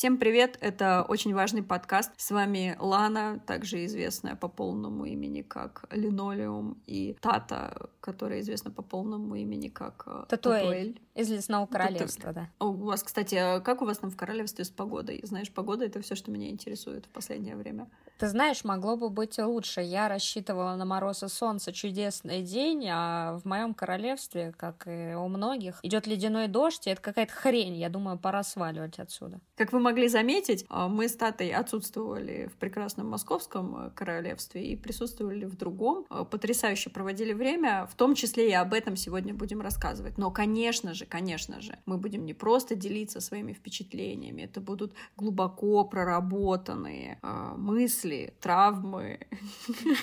Всем привет, это очень важный подкаст. С вами Лана, также известная по полному имени как Линолеум, и Тата, которая известна по полному имени как э, Татуэль. Татуэль. Из Лесного Королевства, да. У вас, кстати, а как у вас там в королевстве с погодой? Знаешь, погода — это все, что меня интересует в последнее время. Ты знаешь, могло бы быть лучше. Я рассчитывала на мороз и солнце, чудесный день, а в моем королевстве, как и у многих, идет ледяной дождь, и это какая-то хрень. Я думаю, пора сваливать отсюда. Как вы могли заметить, а, мы с Татой отсутствовали в прекрасном московском э, королевстве и присутствовали в другом. А, потрясающе проводили время, в том числе и об этом сегодня будем рассказывать. Но, конечно же, конечно же, мы будем не просто делиться своими впечатлениями, это будут глубоко проработанные э, мысли, травмы.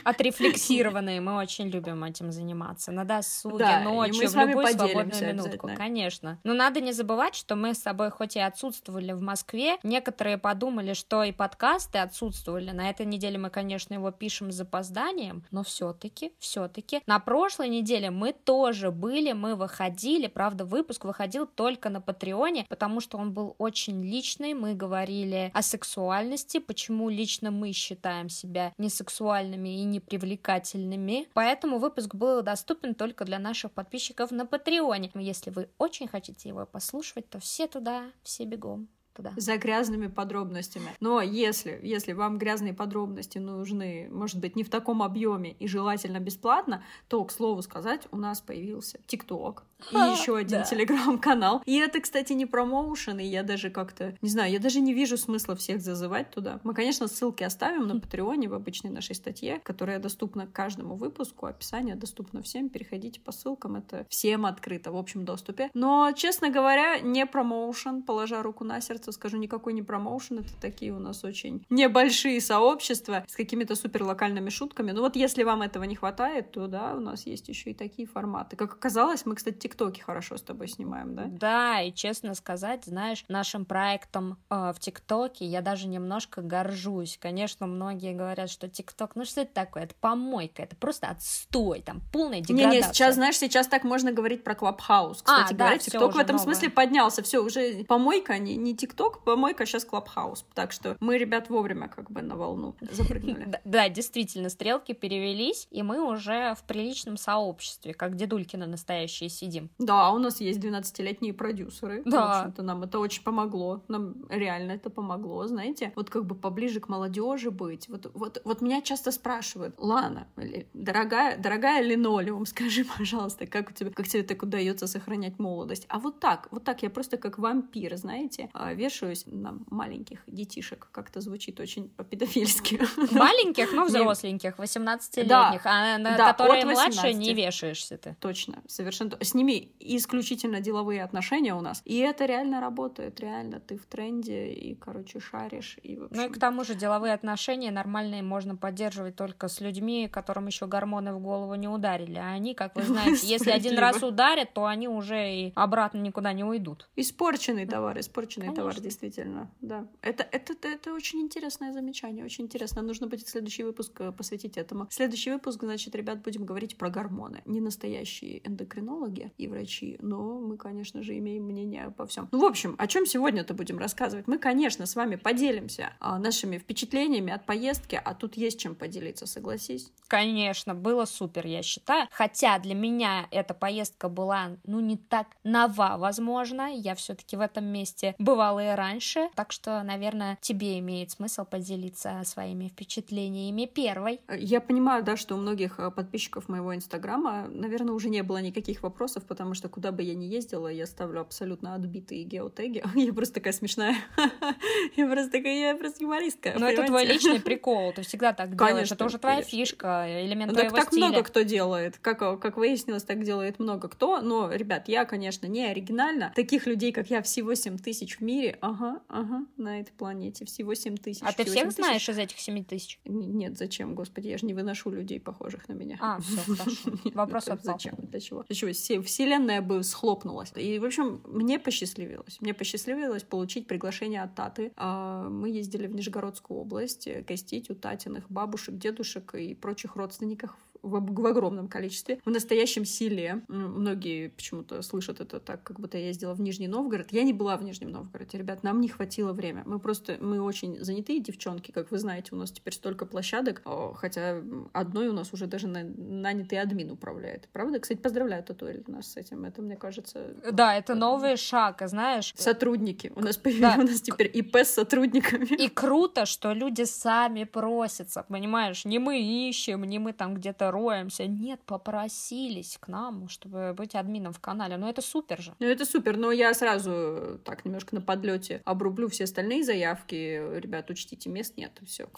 Отрефлексированные. Мы очень любим этим заниматься. На досуге, да, ночью, в любую свободную минутку. Конечно. Но надо не забывать, что мы с тобой хоть и отсутствовали в Москве, некоторые подумали, что и подкасты отсутствовали. На этой неделе мы, конечно, его пишем с запозданием, но все-таки, все-таки на прошлой неделе мы тоже были, мы выходили, правда, выпуск выходил только на Патреоне, потому что он был очень личный. Мы говорили о сексуальности, почему лично мы считаем себя несексуальными и непривлекательными. Поэтому выпуск был доступен только для наших подписчиков на Патреоне. Если вы очень хотите его послушать, то все туда, все бегом туда. За грязными подробностями. Но если, если вам грязные подробности нужны, может быть, не в таком объеме и желательно бесплатно, то, к слову сказать, у нас появился ТикТок и еще один телеграм-канал. И это, кстати, не промоушен, и я даже как-то, не знаю, я даже не вижу смысла всех зазывать туда. Мы, конечно, ссылки оставим на Патреоне в обычной нашей статье, которая доступна каждому выпуску, описание доступно всем, переходите по ссылкам, это всем открыто в общем доступе. Но, честно говоря, не промоушен, положа руку на сердце, что скажу, никакой не промоушен, это такие у нас очень небольшие сообщества с какими-то супер локальными шутками. Ну вот если вам этого не хватает, то да, у нас есть еще и такие форматы. Как оказалось, мы, кстати, тиктоки хорошо с тобой снимаем, да? Да, и честно сказать, знаешь, нашим проектом э, в тиктоке я даже немножко горжусь. Конечно, многие говорят, что тикток, ну что это такое? Это помойка, это просто отстой, там полная деградация. Не-не, сейчас, знаешь, сейчас так можно говорить про Клабхаус. Кстати а, говоря, да, тикток в этом новое. смысле поднялся. Все, уже помойка, не, не тикток ТикТок, помойка, сейчас Клабхаус. Так что мы, ребят, вовремя как бы на волну запрыгнули. Да, действительно, стрелки перевелись, и мы уже в приличном сообществе, как дедулькины настоящие сидим. Да, у нас есть 12-летние продюсеры. Да. В общем-то, нам это очень помогло. Нам реально это помогло, знаете. Вот как бы поближе к молодежи быть. Вот, вот, вот меня часто спрашивают, Лана, дорогая, дорогая линолеум, скажи, пожалуйста, как у тебя, как тебе так удается сохранять молодость? А вот так, вот так, я просто как вампир, знаете, а, вешаюсь на маленьких детишек. Как-то звучит очень по-педофильски. Маленьких, но взросленьких, 18-летних, да, а на да, которые младше не вешаешься ты. Точно, совершенно. С ними исключительно деловые отношения у нас. И это реально работает, реально. Ты в тренде и, короче, шаришь. И, общем... Ну и к тому же деловые отношения нормальные можно поддерживать только с людьми, которым еще гормоны в голову не ударили. А они, как вы знаете, если один раз ударят, то они уже и обратно никуда не уйдут. Испорченный товар, испорченный товар действительно, да. Это, это, это очень интересное замечание, очень интересно. Нужно будет следующий выпуск э, посвятить этому. Следующий выпуск, значит, ребят, будем говорить про гормоны. Не настоящие эндокринологи и врачи, но мы, конечно же, имеем мнение обо всем. Ну, в общем, о чем сегодня-то будем рассказывать? Мы, конечно, с вами поделимся а, нашими впечатлениями от поездки, а тут есть чем поделиться, согласись? Конечно, было супер, я считаю. Хотя для меня эта поездка была, ну, не так нова, возможно. Я все-таки в этом месте бывала и раньше, так что, наверное, тебе имеет смысл поделиться своими впечатлениями первой. Я понимаю, да, что у многих э, подписчиков моего инстаграма, наверное, уже не было никаких вопросов, потому что куда бы я ни ездила, я ставлю абсолютно отбитые геотеги. Я просто такая смешная. Я просто такая, я просто юмористка. Но это твой личный прикол, ты всегда так делаешь, это уже твоя фишка, элемент твоего так много кто делает, как, как выяснилось, так делает много кто, но, ребят, я, конечно, не оригинальна. Таких людей, как я, всего 7 тысяч в мире, Ага, ага, на этой планете. Всего 7 тысяч. А ты всех знаешь из этих 7 тысяч? Нет, зачем, господи, я же не выношу людей, похожих на меня. А, все, хорошо. Вопрос от Зачем? Для чего? Для чего? Вселенная бы схлопнулась. И, в общем, мне посчастливилось. Мне посчастливилось получить приглашение от Таты. А, мы ездили в Нижегородскую область гостить у Татиных бабушек, дедушек и прочих родственников в, в огромном количестве, в настоящем селе. Многие почему-то слышат это так, как будто я ездила в Нижний Новгород. Я не была в Нижнем Новгороде, ребят, нам не хватило время. Мы просто, мы очень занятые девчонки, как вы знаете, у нас теперь столько площадок, хотя одной у нас уже даже на, нанятый админ управляет. Правда? Кстати, поздравляю Татуэль нас с этим. Это, мне кажется... Да, это новый шаг, знаешь. Сотрудники. У нас да. у нас теперь ИП с сотрудниками. И круто, что люди сами просятся, понимаешь? Не мы ищем, не мы там где-то роемся. Нет, попросились к нам, чтобы быть админом в канале. Ну это супер же. Ну это супер, но я сразу так немножко на подлете обрублю все остальные заявки. Ребят, учтите, мест нет. Все.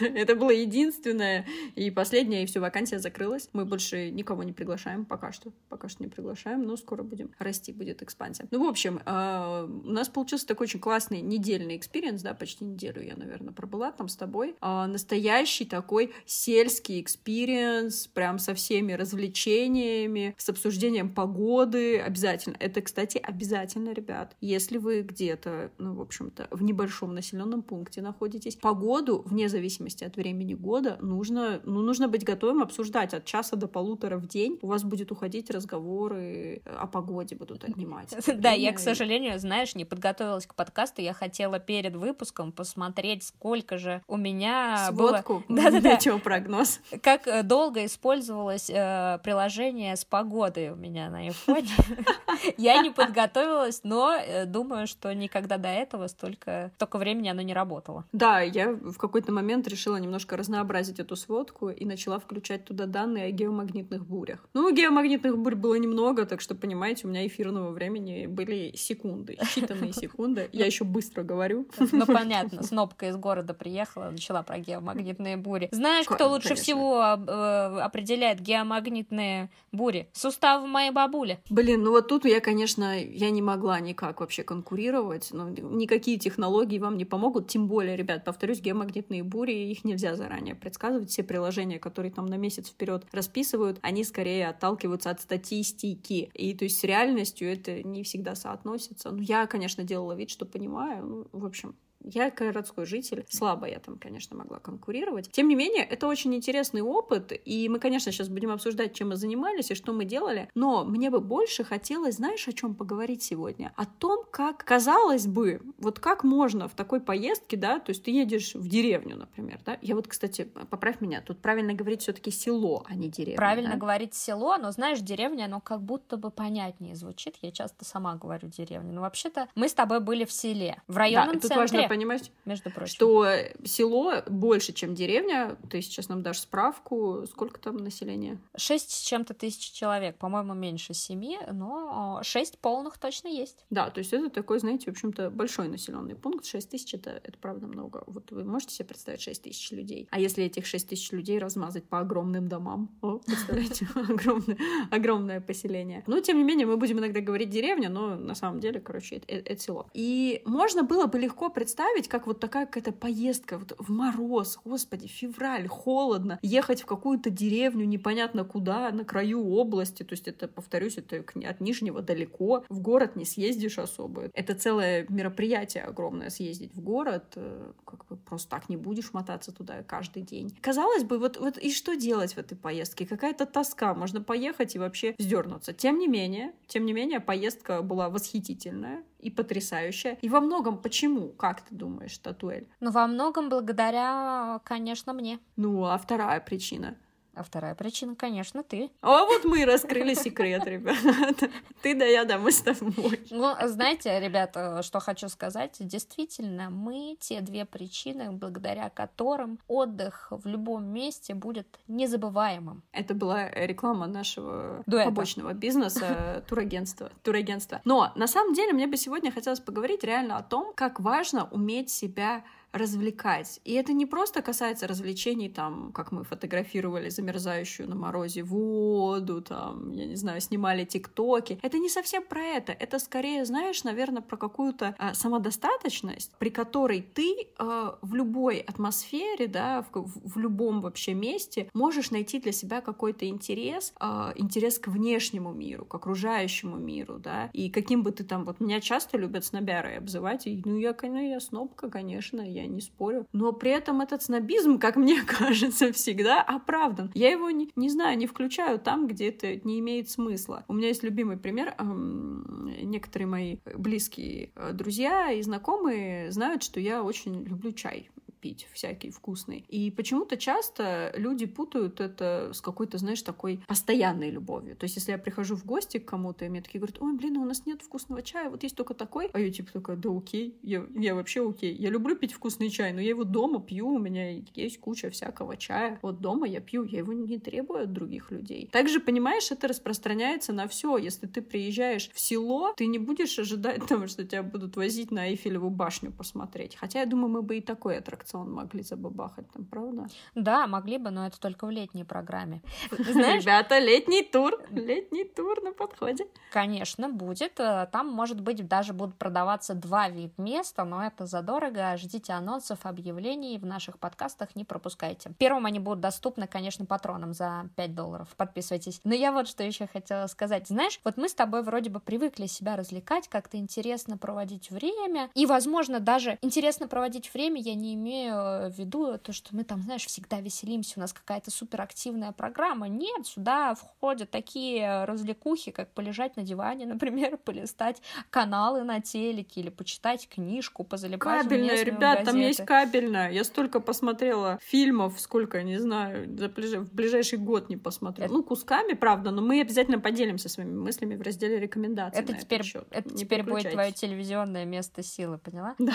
Это было единственное и последнее, и все, вакансия закрылась. Мы больше никого не приглашаем пока что. Пока что не приглашаем, но скоро будем расти, будет экспансия. Ну, в общем, а, у нас получился такой очень классный недельный experience, да, почти неделю я, наверное, пробыла там с тобой. А, настоящий такой сельский experience, прям со всеми развлечениями, с обсуждением погоды, обязательно. Это, кстати, обязательно, ребят. Если вы где-то, ну, в общем-то, в небольшом населенном пункте находитесь, погоду, вне зависимости от времени года, нужно, ну, нужно быть готовым обсуждать от часа до полутора в день. У вас будет уходить разговоры о погоде будут отнимать. Да, я, к сожалению, знаешь, не подготовилась к подкасту. Я хотела перед выпуском посмотреть, сколько же у меня Сводку? было... Да-да-да. Прогноз? Как э, долго использовалось э, приложение с погодой у меня на айфоне. Я не подготовилась, но э, думаю, что никогда до этого столько, столько времени оно не работало. Да, я в какой-то момент решила немножко разнообразить эту сводку и начала включать туда данные о геомагнитных бурях. Ну, геомагнитных бурь было немного, так что, понимаете, у меня эфирного времени были секунды, считанные секунды. Я еще быстро говорю. Ну, понятно, снопка из города приехала, начала про геомагнитные бури. Знаешь, кто лучше всего э, определяет геомагнитные бури? Сустав моей бабули. Блин, ну вот тут я, конечно, я не могла никак вообще конкурировать. Ну, никакие технологии вам не помогут. Тем более, ребят, повторюсь, геомагнитные бури, их нельзя заранее предсказывать. Все приложения, которые там на месяц вперед расписывают, они скорее отталкиваются от статистики. И то есть с реальностью это не всегда соотносится. Ну, я, конечно, делала вид, что понимаю. Ну, в общем, я городской житель, слабо я там, конечно, могла конкурировать. Тем не менее, это очень интересный опыт, и мы, конечно, сейчас будем обсуждать, чем мы занимались и что мы делали, но мне бы больше хотелось, знаешь, о чем поговорить сегодня? О том, как, казалось бы, вот как можно в такой поездке, да, то есть ты едешь в деревню, например, да, я вот, кстати, поправь меня, тут правильно говорить все таки село, а не деревня. Правильно да? говорить село, но, знаешь, деревня, оно как будто бы понятнее звучит, я часто сама говорю деревня, но вообще-то мы с тобой были в селе, в районном да, центре. Понимать, между прочим. что село больше, чем деревня. Ты сейчас нам дашь справку. Сколько там населения? Шесть с чем-то тысяч человек. По-моему, меньше семи, но шесть полных точно есть. Да, то есть это такой, знаете, в общем-то, большой населенный пункт. Шесть тысяч это, это правда много. Вот вы можете себе представить шесть тысяч людей. А если этих шесть тысяч людей размазать по огромным домам? О, представляете, огромное, огромное поселение. Но, тем не менее, мы будем иногда говорить деревня, но на самом деле, короче, это, это село. И можно было бы легко представить, как вот такая какая-то поездка вот в мороз, господи, февраль, холодно, ехать в какую-то деревню непонятно куда, на краю области, то есть это, повторюсь, это от Нижнего далеко, в город не съездишь особо. Это целое мероприятие огромное съездить в город, э, как бы просто так не будешь мотаться туда каждый день. Казалось бы, вот, вот и что делать в этой поездке? Какая-то тоска, можно поехать и вообще сдернуться. Тем не менее, тем не менее, поездка была восхитительная и потрясающая. И во многом почему, как ты думаешь, Татуэль? Ну, во многом благодаря, конечно, мне. Ну, а вторая причина — а вторая причина, конечно, ты. А вот мы и раскрыли секрет, ребят. Ты да я, да мы с тобой. Ну, знаете, ребята, что хочу сказать. Действительно, мы те две причины, благодаря которым отдых в любом месте будет незабываемым. Это была реклама нашего Дуэта. побочного бизнеса, турагентства. турагентства. Но на самом деле мне бы сегодня хотелось поговорить реально о том, как важно уметь себя развлекать. И это не просто касается развлечений, там, как мы фотографировали замерзающую на морозе воду, там, я не знаю, снимали тиктоки. Это не совсем про это. Это скорее, знаешь, наверное, про какую-то а, самодостаточность, при которой ты а, в любой атмосфере, да, в, в любом вообще месте можешь найти для себя какой-то интерес, а, интерес к внешнему миру, к окружающему миру, да, и каким бы ты там, вот меня часто любят снобярой обзывать, и, ну, я, конечно, я снобка, конечно, я я не спорю. Но при этом этот снобизм, как мне кажется, всегда оправдан. Я его не, не знаю, не включаю там, где это не имеет смысла. У меня есть любимый пример. Некоторые мои близкие э, друзья и знакомые знают, что я очень люблю чай пить всякий вкусный. И почему-то часто люди путают это с какой-то, знаешь, такой постоянной любовью. То есть, если я прихожу в гости к кому-то, и мне такие говорят, ой, блин, а у нас нет вкусного чая, вот есть только такой. А я типа такая, да окей, я, я вообще окей. Я люблю пить вкусный чай, но я его дома пью, у меня есть куча всякого чая. Вот дома я пью, я его не требую от других людей. Также, понимаешь, это распространяется на все. Если ты приезжаешь в село, ты не будешь ожидать того, что тебя будут возить на Эйфелеву башню посмотреть. Хотя, я думаю, мы бы и такой аттракцион аттракцион могли забабахать там, правда? Да, могли бы, но это только в летней программе. Знаешь, Ребята, летний тур, летний тур на подходе. Конечно, будет. Э, там, может быть, даже будут продаваться два вип-места, но это задорого. Ждите анонсов, объявлений в наших подкастах, не пропускайте. Первым они будут доступны, конечно, патронам за 5 долларов. Подписывайтесь. Но я вот что еще хотела сказать. Знаешь, вот мы с тобой вроде бы привыкли себя развлекать, как-то интересно проводить время. И, возможно, даже интересно проводить время я не имею имею в виду то, что мы там, знаешь, всегда веселимся, у нас какая-то суперактивная программа. Нет, сюда входят такие развлекухи, как полежать на диване, например, полистать каналы на телеке или почитать книжку, позалипать Кабельная, ребят, там есть кабельная. Я столько посмотрела фильмов, сколько, не знаю, за ближ... в ближайший год не посмотрю. Это... Ну, кусками, правда, но мы обязательно поделимся своими мыслями в разделе рекомендаций. Это теперь, это теперь будет твое телевизионное место силы, поняла? Да,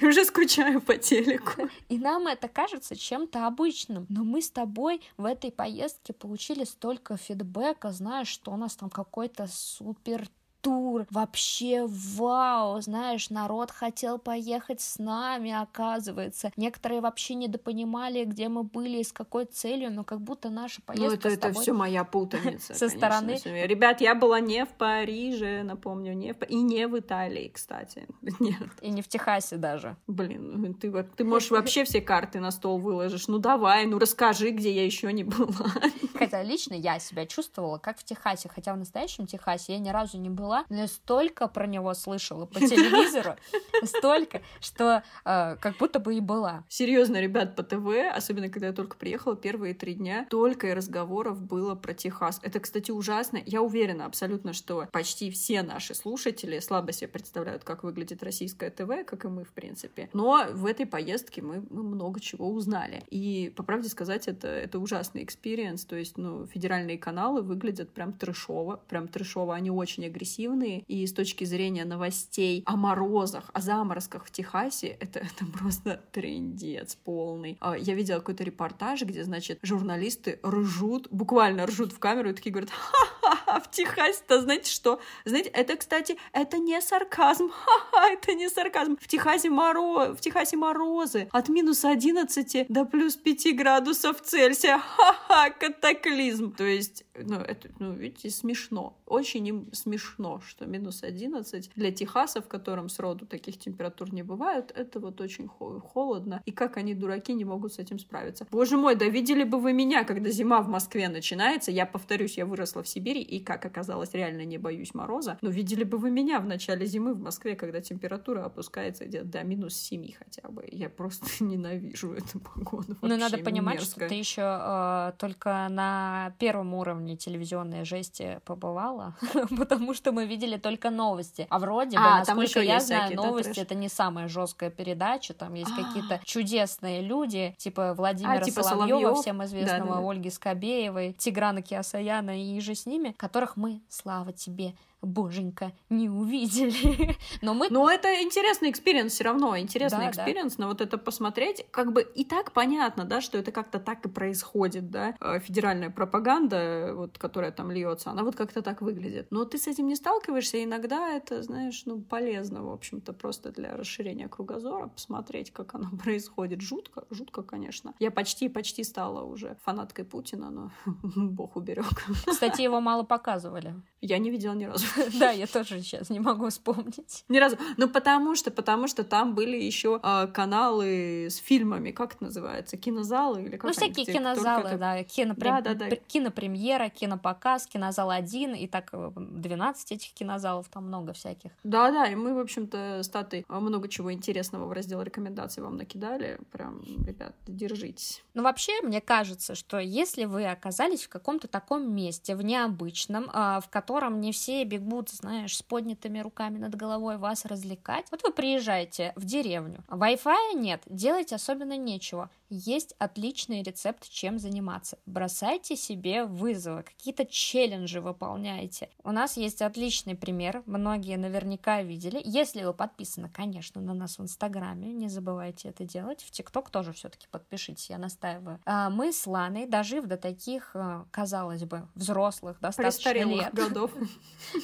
уже скучаю по телеку. И нам это кажется чем-то обычным. Но мы с тобой в этой поездке получили столько фидбэка, знаешь, что у нас там какой-то супер тур, вообще вау, знаешь, народ хотел поехать с нами, оказывается. Некоторые вообще недопонимали, где мы были и с какой целью, но как будто наша ну, поездка Ну, это, это все моя путаница, Со стороны... Ребят, я была не в Париже, напомню, не в... и не в Италии, кстати. Нет. И не в Техасе даже. Блин, ну, ты, ты можешь вообще все карты на стол выложишь. Ну, давай, ну, расскажи, где я еще не была. Хотя лично я себя чувствовала как в Техасе, хотя в настоящем Техасе я ни разу не была, была, но я столько про него слышала по телевизору, столько, что э, как будто бы и была. Серьезно, ребят, по ТВ, особенно когда я только приехала, первые три дня, только и разговоров было про Техас. Это, кстати, ужасно. Я уверена абсолютно, что почти все наши слушатели слабо себе представляют, как выглядит российское ТВ, как и мы, в принципе. Но в этой поездке мы, мы много чего узнали. И, по правде сказать, это, это ужасный experience. То есть, ну, федеральные каналы выглядят прям трешово, прям трешово. Они очень агрессивны агрессивные, и с точки зрения новостей о морозах, о заморозках в Техасе, это, это просто трендец полный. А, я видела какой-то репортаж, где, значит, журналисты ржут, буквально ржут в камеру и такие говорят, ха-ха, в Техасе-то, знаете что? Знаете, это, кстати, это не сарказм, ха-ха, это не сарказм. В Техасе, моро... в Техасе морозы от минус 11 до плюс 5 градусов Цельсия, ха-ха, катаклизм. То есть, ну, это, ну, видите, смешно, очень им смешно что минус 11 для Техаса, в котором сроду таких температур не бывает, это вот очень холодно. И как они, дураки, не могут с этим справиться. Боже мой, да видели бы вы меня, когда зима в Москве начинается. Я повторюсь, я выросла в Сибири, и, как оказалось, реально не боюсь мороза. Но видели бы вы меня в начале зимы в Москве, когда температура опускается где-то до минус 7 хотя бы. Я просто ненавижу эту погоду. Ну, надо понимать, мерзко. что ты еще э, только на первом уровне телевизионной жести побывала, потому что мы видели только новости. А вроде бы, а, насколько я знаю, новости это не самая жесткая передача. Там есть какие-то чудесные люди, типа Владимира а, типа Соловьева, всем известного, Ольги Скобеевой, Тиграна Киасаяна и же с ними, которых мы, слава тебе, боженька, не увидели. но мы... Но это интересный experience все равно, интересный experience, да. но вот это посмотреть, как бы и так понятно, да, что это как-то так и происходит, да, э, федеральная пропаганда, вот, которая там льется, она вот как-то так выглядит. Но ты с этим не сталкиваешься, иногда это, знаешь, ну, полезно, в общем-то, просто для расширения кругозора, посмотреть, как оно происходит. Жутко, жутко, конечно. Я почти-почти стала уже фанаткой Путина, но бог уберег. Кстати, его мало показывали. Я не видела ни разу. Да, я тоже сейчас не могу вспомнить. Ни разу. Ну, потому что, потому что там были еще а, каналы с фильмами, как это называется, кинозалы или как Ну, всякие кинозалы, да, кинопремьера, кинопоказ, кинозал один, и так 12 этих кинозалов, там много всяких. Да-да, и мы, в общем-то, с Татой много чего интересного в раздел рекомендаций вам накидали. Прям, ребят, держитесь. Ну, вообще, мне кажется, что если вы оказались в каком-то таком месте, в необычном, а, в котором не все бегут, знаешь, с поднятыми руками над головой вас развлекать, вот вы приезжаете в деревню, Wi-Fi нет, делать особенно нечего есть отличный рецепт, чем заниматься. Бросайте себе вызовы, какие-то челленджи выполняйте. У нас есть отличный пример, многие наверняка видели. Если вы подписаны, конечно, на нас в Инстаграме, не забывайте это делать. В ТикТок тоже все-таки подпишитесь, я настаиваю. А мы с Ланой, дожив до таких, э, казалось бы, взрослых, достаточно лет. годов.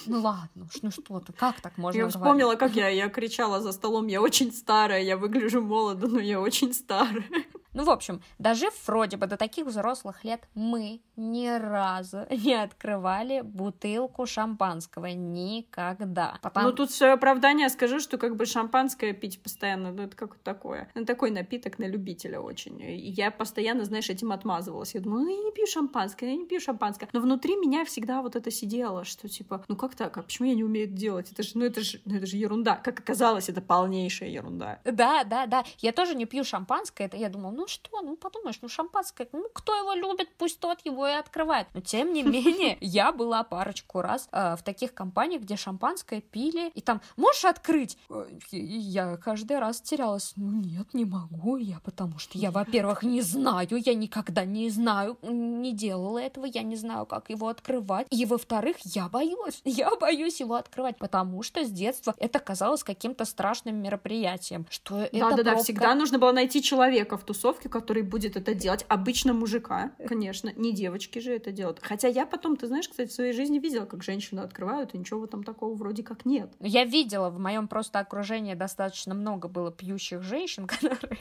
Ну ладно, ну что ты, как так можно Я вспомнила, как я, я кричала за столом, я очень старая, я выгляжу молодо, но я очень старая. Ну, в общем, дожив вроде бы до таких взрослых лет, мы ни разу не открывали бутылку шампанского. Никогда. Потом... Ну, тут свое оправдание скажу, что как бы шампанское пить постоянно, ну, это как такое. Ну, такой напиток на любителя очень. И я постоянно, знаешь, этим отмазывалась. Я думала, ну, я не пью шампанское, я не пью шампанское. Но внутри меня всегда вот это сидело, что типа, ну, как так? А почему я не умею это делать? Это же, ну, это же, ну, это же ерунда. Как оказалось, это полнейшая ерунда. Да, да, да. Я тоже не пью шампанское. Это я думала, ну, что, ну подумаешь, ну шампанское, ну кто его любит, пусть тот его и открывает. Но тем не менее, я была парочку раз э, в таких компаниях, где шампанское пили, и там, можешь открыть? И я каждый раз терялась, ну нет, не могу я, потому что я, во-первых, не знаю, я никогда не знаю, не делала этого, я не знаю, как его открывать, и во-вторых, я боюсь, я боюсь его открывать, потому что с детства это казалось каким-то страшным мероприятием, что да, это Да-да-да, всегда нужно было найти человека в тусовке, девушки, который будет это делать. Обычно мужика, конечно, не девочки же это делают. Хотя я потом, ты знаешь, кстати, в своей жизни видела, как женщины открывают, и ничего этом такого вроде как нет. Я видела, в моем просто окружении достаточно много было пьющих женщин, которые,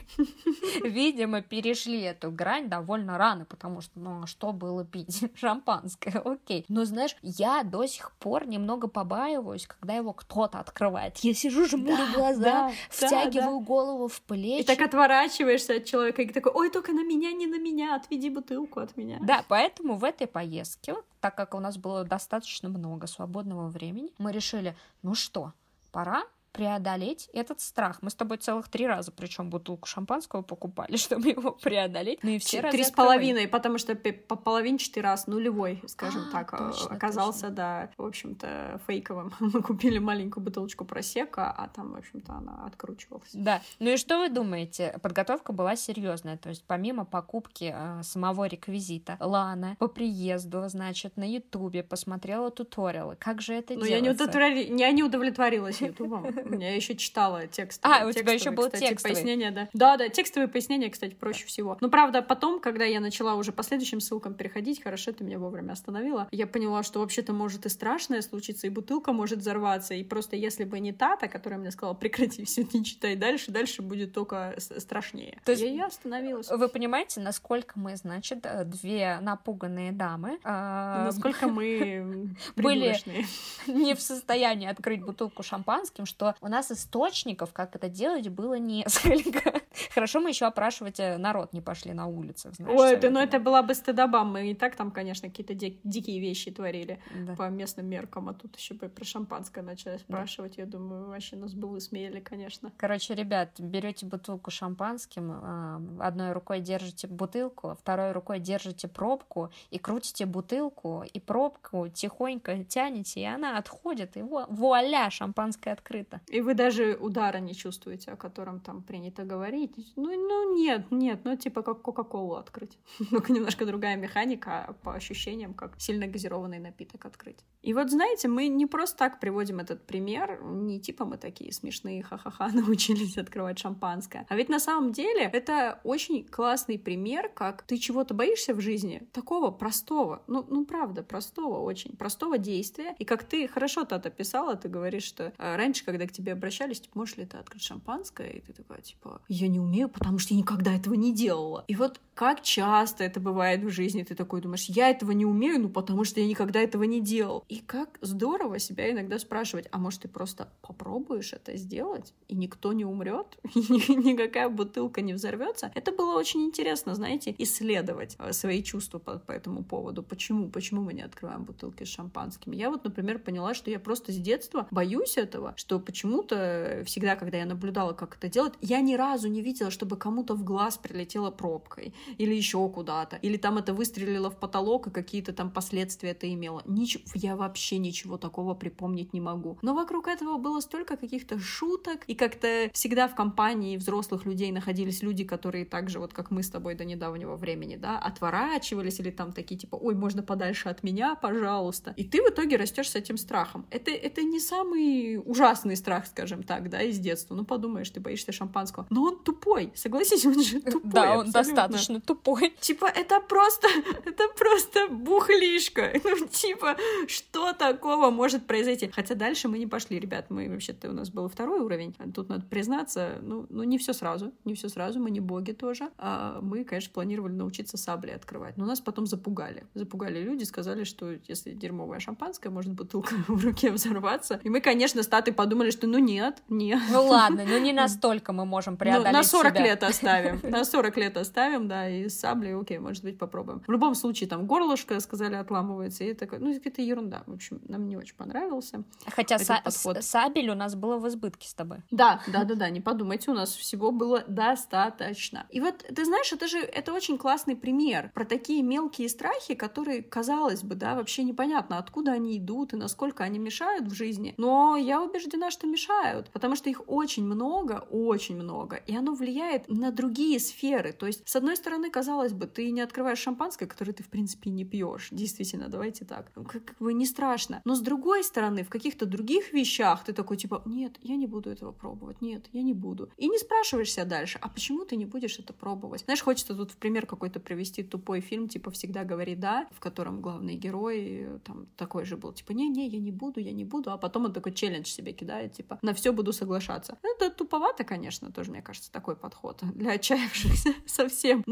видимо, перешли эту грань довольно рано, потому что, ну, а что было пить? Шампанское, окей. Но, знаешь, я до сих пор немного побаиваюсь, когда его кто-то открывает. Я сижу, жмурю да, глаза, да, втягиваю да, да. голову в плечи. И так отворачиваешься от человека, и такой, ой, только на меня, не на меня, отведи бутылку от меня. Да, поэтому в этой поездке, так как у нас было достаточно много свободного времени, мы решили, ну что, пора преодолеть этот страх. Мы с тобой целых три раза, причем бутылку шампанского покупали, чтобы его преодолеть. Ну и все Три с половиной, потому что по половинчатый раз нулевой, скажем а, так, точно, оказался, точно. да, в общем-то, фейковым. Мы купили маленькую бутылочку просека, а там, в общем-то, она откручивалась. Да. Ну и что вы думаете? Подготовка была серьезная, то есть помимо покупки э, самого реквизита, Лана по приезду, значит, на Ютубе посмотрела туториалы. Как же это ну, делается? я не, удовлетвори... я не удовлетворилась Ютубом. Я еще читала текст. А, у тебя еще был текст. Пояснение, да. Да, да, текстовые пояснения, кстати, проще всего. Но правда, потом, когда я начала уже по следующим ссылкам переходить, хорошо, ты меня вовремя остановила, я поняла, что вообще-то может и страшное случиться, и бутылка может взорваться, и просто если бы не Тата, которая мне сказала, прекрати все, не читай дальше, дальше будет только страшнее. То есть я, я остановилась. Вы понимаете, насколько мы, значит, э, две напуганные дамы, а, насколько мы были не в состоянии открыть бутылку шампанским, что у нас источников, как это делать, было несколько. Хорошо, мы еще опрашивать э, народ не пошли на. Знаешь, Ой, это, ну это была бы стыдоба. Мы и так там, конечно, какие-то ди- дикие вещи творили да. по местным меркам, а тут еще бы про шампанское начали спрашивать. Да. Я думаю, вообще нас бы высмеяли, конечно. Короче, ребят, берете бутылку шампанским, а, одной рукой держите бутылку, второй рукой держите пробку и крутите бутылку и пробку тихонько тянете, и она отходит, и вуаля, шампанское открыто. И вы даже удара не чувствуете, о котором там принято говорить. Ну, ну нет, нет, ну типа как Кока-Колу открыть. Только немножко другая механика, а по ощущениям, как сильно газированный напиток открыть. И вот знаете, мы не просто так приводим этот пример, не типа мы такие смешные, ха-ха-ха, научились открывать шампанское. А ведь на самом деле это очень классный пример, как ты чего-то боишься в жизни, такого простого, ну, ну правда, простого очень, простого действия. И как ты хорошо Тата писала, ты говоришь, что э, раньше, когда к тебе обращались, типа, можешь ли ты открыть шампанское? И ты такая, типа, я не умею, потому что я никогда этого не делала. И вот как часто это бывает в жизни, ты такой думаешь, я этого не умею, ну потому что я никогда этого не делал. И как здорово себя иногда спрашивать, а может ты просто попробуешь это сделать, и никто не умрет, никакая бутылка не взорвется. Это было очень интересно, знаете, исследовать э, свои чувства по, по этому поводу. Почему? Почему мы не открываем бутылки с шампанским? Я вот, например, поняла, что я просто с детства боюсь этого, что почему-то всегда, когда я наблюдала, как это делать, я ни разу не видела, чтобы кому-то в глаз прилетела пробкой или еще куда-то, или там это выстрелило в потолок и какие-то там последствия это имело. Ничего, я вообще ничего такого припомнить не могу. Но вокруг этого было столько каких-то шуток, и как-то всегда в компании взрослых людей находились люди, которые так же, вот как мы с тобой до недавнего времени, да, отворачивались или там такие типа, ой, можно подальше от меня, пожалуйста. И ты в итоге растешь с этим страхом. Это, это не самый ужасный страх, скажем так, да, из детства. Ну, подумаешь, ты боишься шампанского. Но он тупой, согласись, он же тупой. Да, он абсолютно. достаточно тупой. Типа, это просто, это просто бухлишка. Ну, типа, что такого может произойти? Хотя дальше мы не пошли, ребят, мы вообще-то у нас был второй уровень. Тут надо признаться, ну, ну не все сразу, не все сразу, мы не боги тоже. А мы, конечно, планировали научиться сабли открывать, но нас потом запугали. Запугали люди, сказали, что если дерьмовое шампанское, может бутылка в руке взорваться. И мы, конечно, статы подумали, что ну нет, нет. Ну ладно, ну не настолько мы можем ну, преодолеть ну, На 40 себя. лет оставим, на 40 лет оставим, да, и с саблей, окей, может быть, попробуем. В любом случае, там горлышко, сказали, отламывается, и такое, ну, это ерунда. В общем, нам не очень понравился. Хотя са- сабель у нас было в избытке с тобой. Да, да, да, да, не подумайте, у нас всего было достаточно. И вот, ты знаешь, это же, это очень классный пример про такие мелкие страхи, которые, казалось бы, да, вообще непонятно, откуда они идут и насколько они мешают в жизни. Но я убеждена, что мешают, потому что их очень много, очень много, и оно влияет на другие сферы. То есть, с одной стороны, казалось бы, ты не открываешь шампанское, которое ты, в принципе, не пьешь. Действительно, давайте так. Как, бы не страшно. Но с другой стороны, в каких-то других вещах ты такой, типа, нет, я не буду этого пробовать, нет, я не буду. И не спрашиваешься дальше, а почему ты не будешь это пробовать? Знаешь, хочется тут в пример какой-то привести тупой фильм, типа «Всегда говори да», в котором главный герой там такой же был, типа, не-не, я не буду, я не буду, а потом он такой челлендж себе кидает, типа, на все буду соглашаться. Это туповато, конечно, тоже, мне кажется, такой подход для отчаявшихся совсем.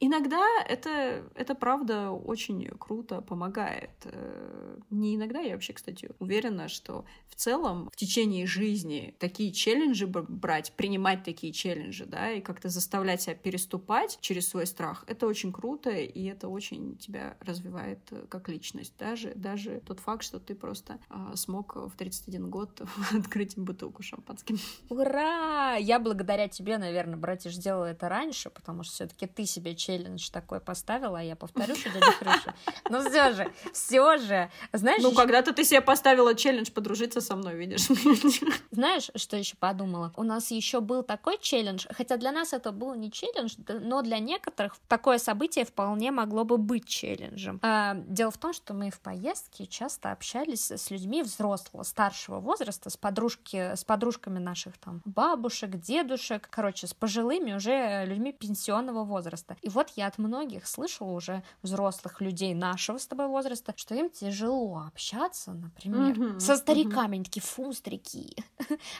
Иногда это, это правда очень круто помогает. Э, не иногда, я вообще, кстати, уверена, что в целом в течение жизни такие челленджи брать, принимать такие челленджи, да, и как-то заставлять себя переступать через свой страх, это очень круто, и это очень тебя развивает э, как личность. Даже, даже тот факт, что ты просто э, смог в 31 год открыть бутылку шампанским. Ура! Я благодаря тебе, наверное, братиш, сделала это раньше, потому что все-таки ты себе челлендж такой поставила, а я повторю, что дядя Крыша. Но ну, все же, все же, знаешь... Ну, когда-то ты себе поставила челлендж подружиться со мной, видишь? Знаешь, что еще подумала? У нас еще был такой челлендж, хотя для нас это был не челлендж, но для некоторых такое событие вполне могло бы быть челленджем. А, дело в том, что мы в поездке часто общались с людьми взрослого, старшего возраста, с, подружки, с подружками наших там бабушек, дедушек, короче, с пожилыми уже людьми пенсионного возраста. И вот я от многих слышала уже взрослых людей нашего с тобой возраста, что им тяжело общаться, например, mm-hmm, со стариками. Mm-hmm. Они такие, фу, старики.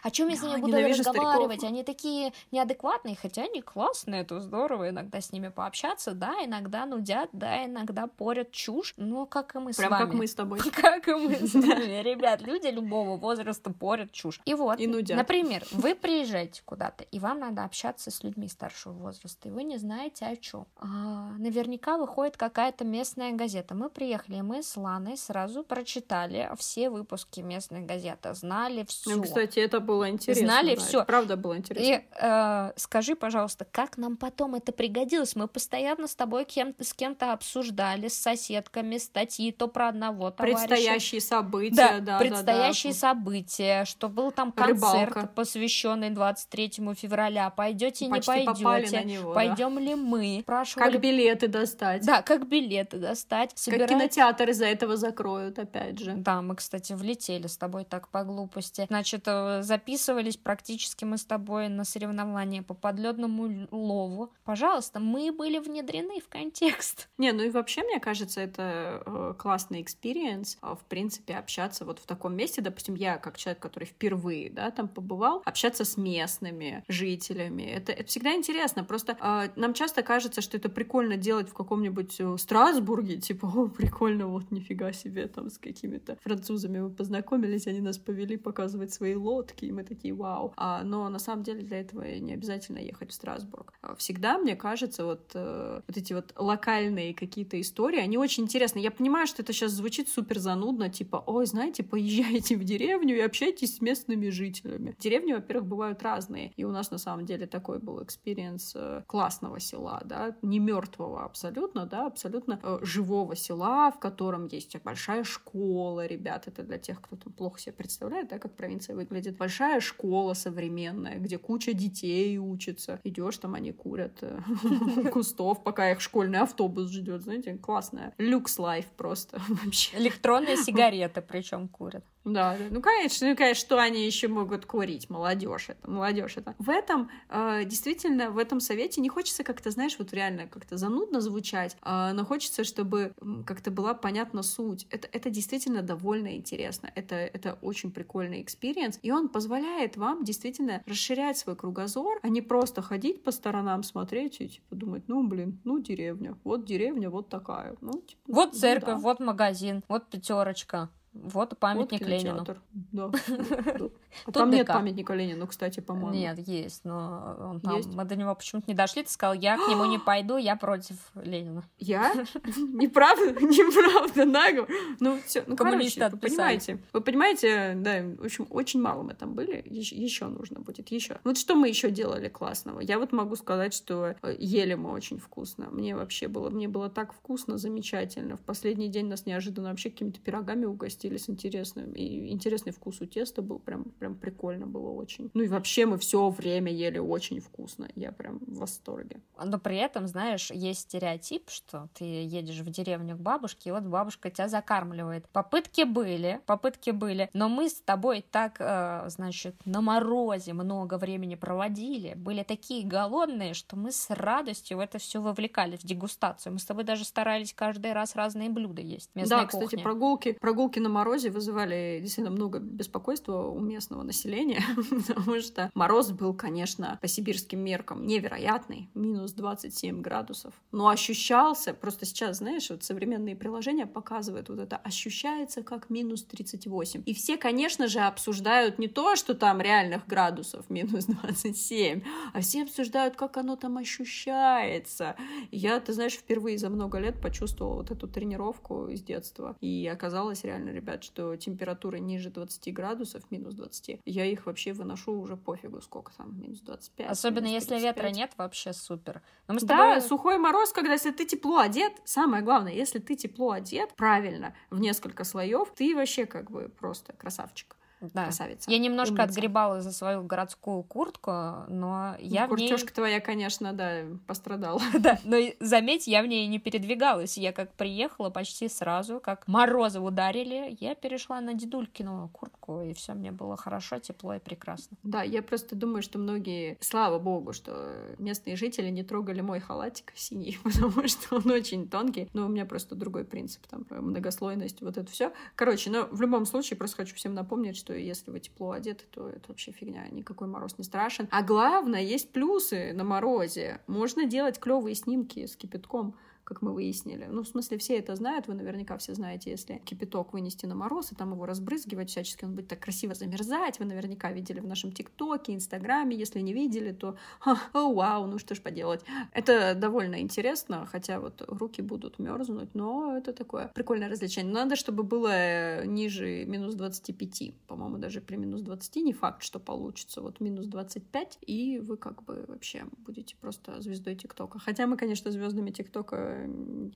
О чем я с ними буду разговаривать? Стариков. Они такие неадекватные, хотя они классные, это здорово иногда с ними пообщаться. Да, иногда нудят, да, иногда порят чушь, но как и мы Прям с вами. как мы с тобой. Как и мы с вами. Ребят, люди любого возраста порят чушь. И вот, и нудят. например, вы приезжаете куда-то, и вам надо общаться с людьми старшего возраста, и вы не знаете чем. А, наверняка выходит какая-то местная газета. Мы приехали, мы с Ланой сразу прочитали все выпуски местной газеты, знали все. Ну, кстати, это было интересно. Знали да, все. Правда было интересно. И э, скажи, пожалуйста, как нам потом это пригодилось? Мы постоянно с тобой кем с кем-то обсуждали, с соседками, статьи то про одного товарища. Предстоящие события, да, да предстоящие да, да. события, что был там концерт, Рыбалка. посвященный 23 февраля. Пойдете, не пойдете? Пойдем да. ли мы? Спрашивали... Как билеты достать? Да, как билеты достать. Собирать... Как кинотеатр из-за этого закроют, опять же. Да, мы, кстати, влетели с тобой так по глупости. Значит, э, записывались практически мы с тобой на соревнования по подледному лову. Пожалуйста, мы были внедрены в контекст. Не, ну и вообще, мне кажется, это э, классный experience, э, в принципе, общаться вот в таком месте. Допустим, я, как человек, который впервые, да, там побывал, общаться с местными жителями. Это, это всегда интересно. Просто э, нам часто кажется, что это прикольно делать в каком-нибудь э, Страсбурге, типа, о, прикольно, вот нифига себе, там с какими-то французами мы познакомились, они нас повели показывать свои лодки, и мы такие, вау. А, но на самом деле для этого не обязательно ехать в Страсбург. А всегда, мне кажется, вот, э, вот эти вот локальные какие-то истории, они очень интересны. Я понимаю, что это сейчас звучит супер занудно, типа, ой, знаете, поезжайте в деревню и общайтесь с местными жителями. Деревни, во-первых, бывают разные, и у нас на самом деле такой был experience э, классного села, да, не мертвого абсолютно, да, абсолютно э, живого села, в котором есть большая школа, ребят, это для тех, кто там плохо себе представляет, да, как провинция выглядит. Большая школа современная, где куча детей учится. Идешь, там они курят у кустов, пока их школьный автобус ждет, знаете, классная. Luxe life просто вообще. Электронные сигареты причем курят. Да, ну конечно, ну конечно, что они еще могут курить, молодежь это, молодежь это. В этом э, действительно в этом совете не хочется как-то, знаешь, вот реально как-то занудно звучать, э, но хочется, чтобы как-то была понятна суть. Это это действительно довольно интересно, это это очень прикольный experience, и он позволяет вам действительно расширять свой кругозор, а не просто ходить по сторонам, смотреть и типа думать, ну блин, ну деревня, вот деревня, вот такая, ну типа, вот ну, церковь, да. вот магазин, вот пятерочка. Вот памятник вот Ленину. Да. А там нет памятника Ленину, кстати, по-моему. Нет, есть, но он там, есть? мы до него почему-то не дошли. Ты сказал, я к нему не пойду, я против Ленина. Я? Неправда, неправда, нагло. Ну, все, ну, короче, вы понимаете, вы понимаете, да, в общем, очень мало мы там были, еще нужно будет, еще. Вот что мы еще делали классного? Я вот могу сказать, что э, ели мы очень вкусно. Мне вообще было, мне было так вкусно, замечательно. В последний день нас неожиданно вообще какими-то пирогами угостили стиле с интересным. И интересный вкус у теста был прям, прям прикольно было очень. Ну и вообще мы все время ели очень вкусно. Я прям в восторге. Но при этом, знаешь, есть стереотип, что ты едешь в деревню к бабушке, и вот бабушка тебя закармливает. Попытки были, попытки были, но мы с тобой так, э, значит, на морозе много времени проводили, были такие голодные, что мы с радостью в это все вовлекались, в дегустацию. Мы с тобой даже старались каждый раз разные блюда есть. Да, кухни. кстати, прогулки, прогулки на морозе вызывали действительно много беспокойства у местного населения, потому что мороз был, конечно, по сибирским меркам невероятный, минус 27 градусов, но ощущался, просто сейчас, знаешь, вот современные приложения показывают вот это, ощущается как минус 38. И все, конечно же, обсуждают не то, что там реальных градусов минус 27, а все обсуждают, как оно там ощущается. я, ты знаешь, впервые за много лет почувствовала вот эту тренировку из детства, и оказалось реально ребят, что температура ниже 20 градусов, минус 20, я их вообще выношу уже пофигу, сколько там, минус 25. Особенно если ветра нет, вообще супер. Но мы с тобой... Да, сухой мороз, когда если ты тепло одет, самое главное, если ты тепло одет правильно, в несколько слоев, ты вообще как бы просто красавчик да. красавица. Я немножко Умница. отгребала за свою городскую куртку, но я ну, в ней... твоя, конечно, да, пострадала. да, но заметь, я в ней не передвигалась. Я как приехала почти сразу, как морозы ударили, я перешла на дедулькину куртку, и все мне было хорошо, тепло и прекрасно. Да, я просто думаю, что многие, слава богу, что местные жители не трогали мой халатик синий, потому что он очень тонкий, но у меня просто другой принцип, там, многослойность, вот это все. Короче, но в любом случае, просто хочу всем напомнить, что что если вы тепло одеты, то это вообще фигня, никакой мороз не страшен. А главное, есть плюсы на морозе. Можно делать клевые снимки с кипятком как мы выяснили. Ну, в смысле, все это знают, вы наверняка все знаете, если кипяток вынести на мороз и там его разбрызгивать всячески, он будет так красиво замерзать, вы наверняка видели в нашем ТикТоке, Инстаграме, если не видели, то о, вау, ну что ж поделать. Это довольно интересно, хотя вот руки будут мерзнуть, но это такое прикольное развлечение. Надо, чтобы было ниже минус 25, по-моему, даже при минус 20 не факт, что получится. Вот минус 25, и вы как бы вообще будете просто звездой ТикТока. Хотя мы, конечно, звездами ТикТока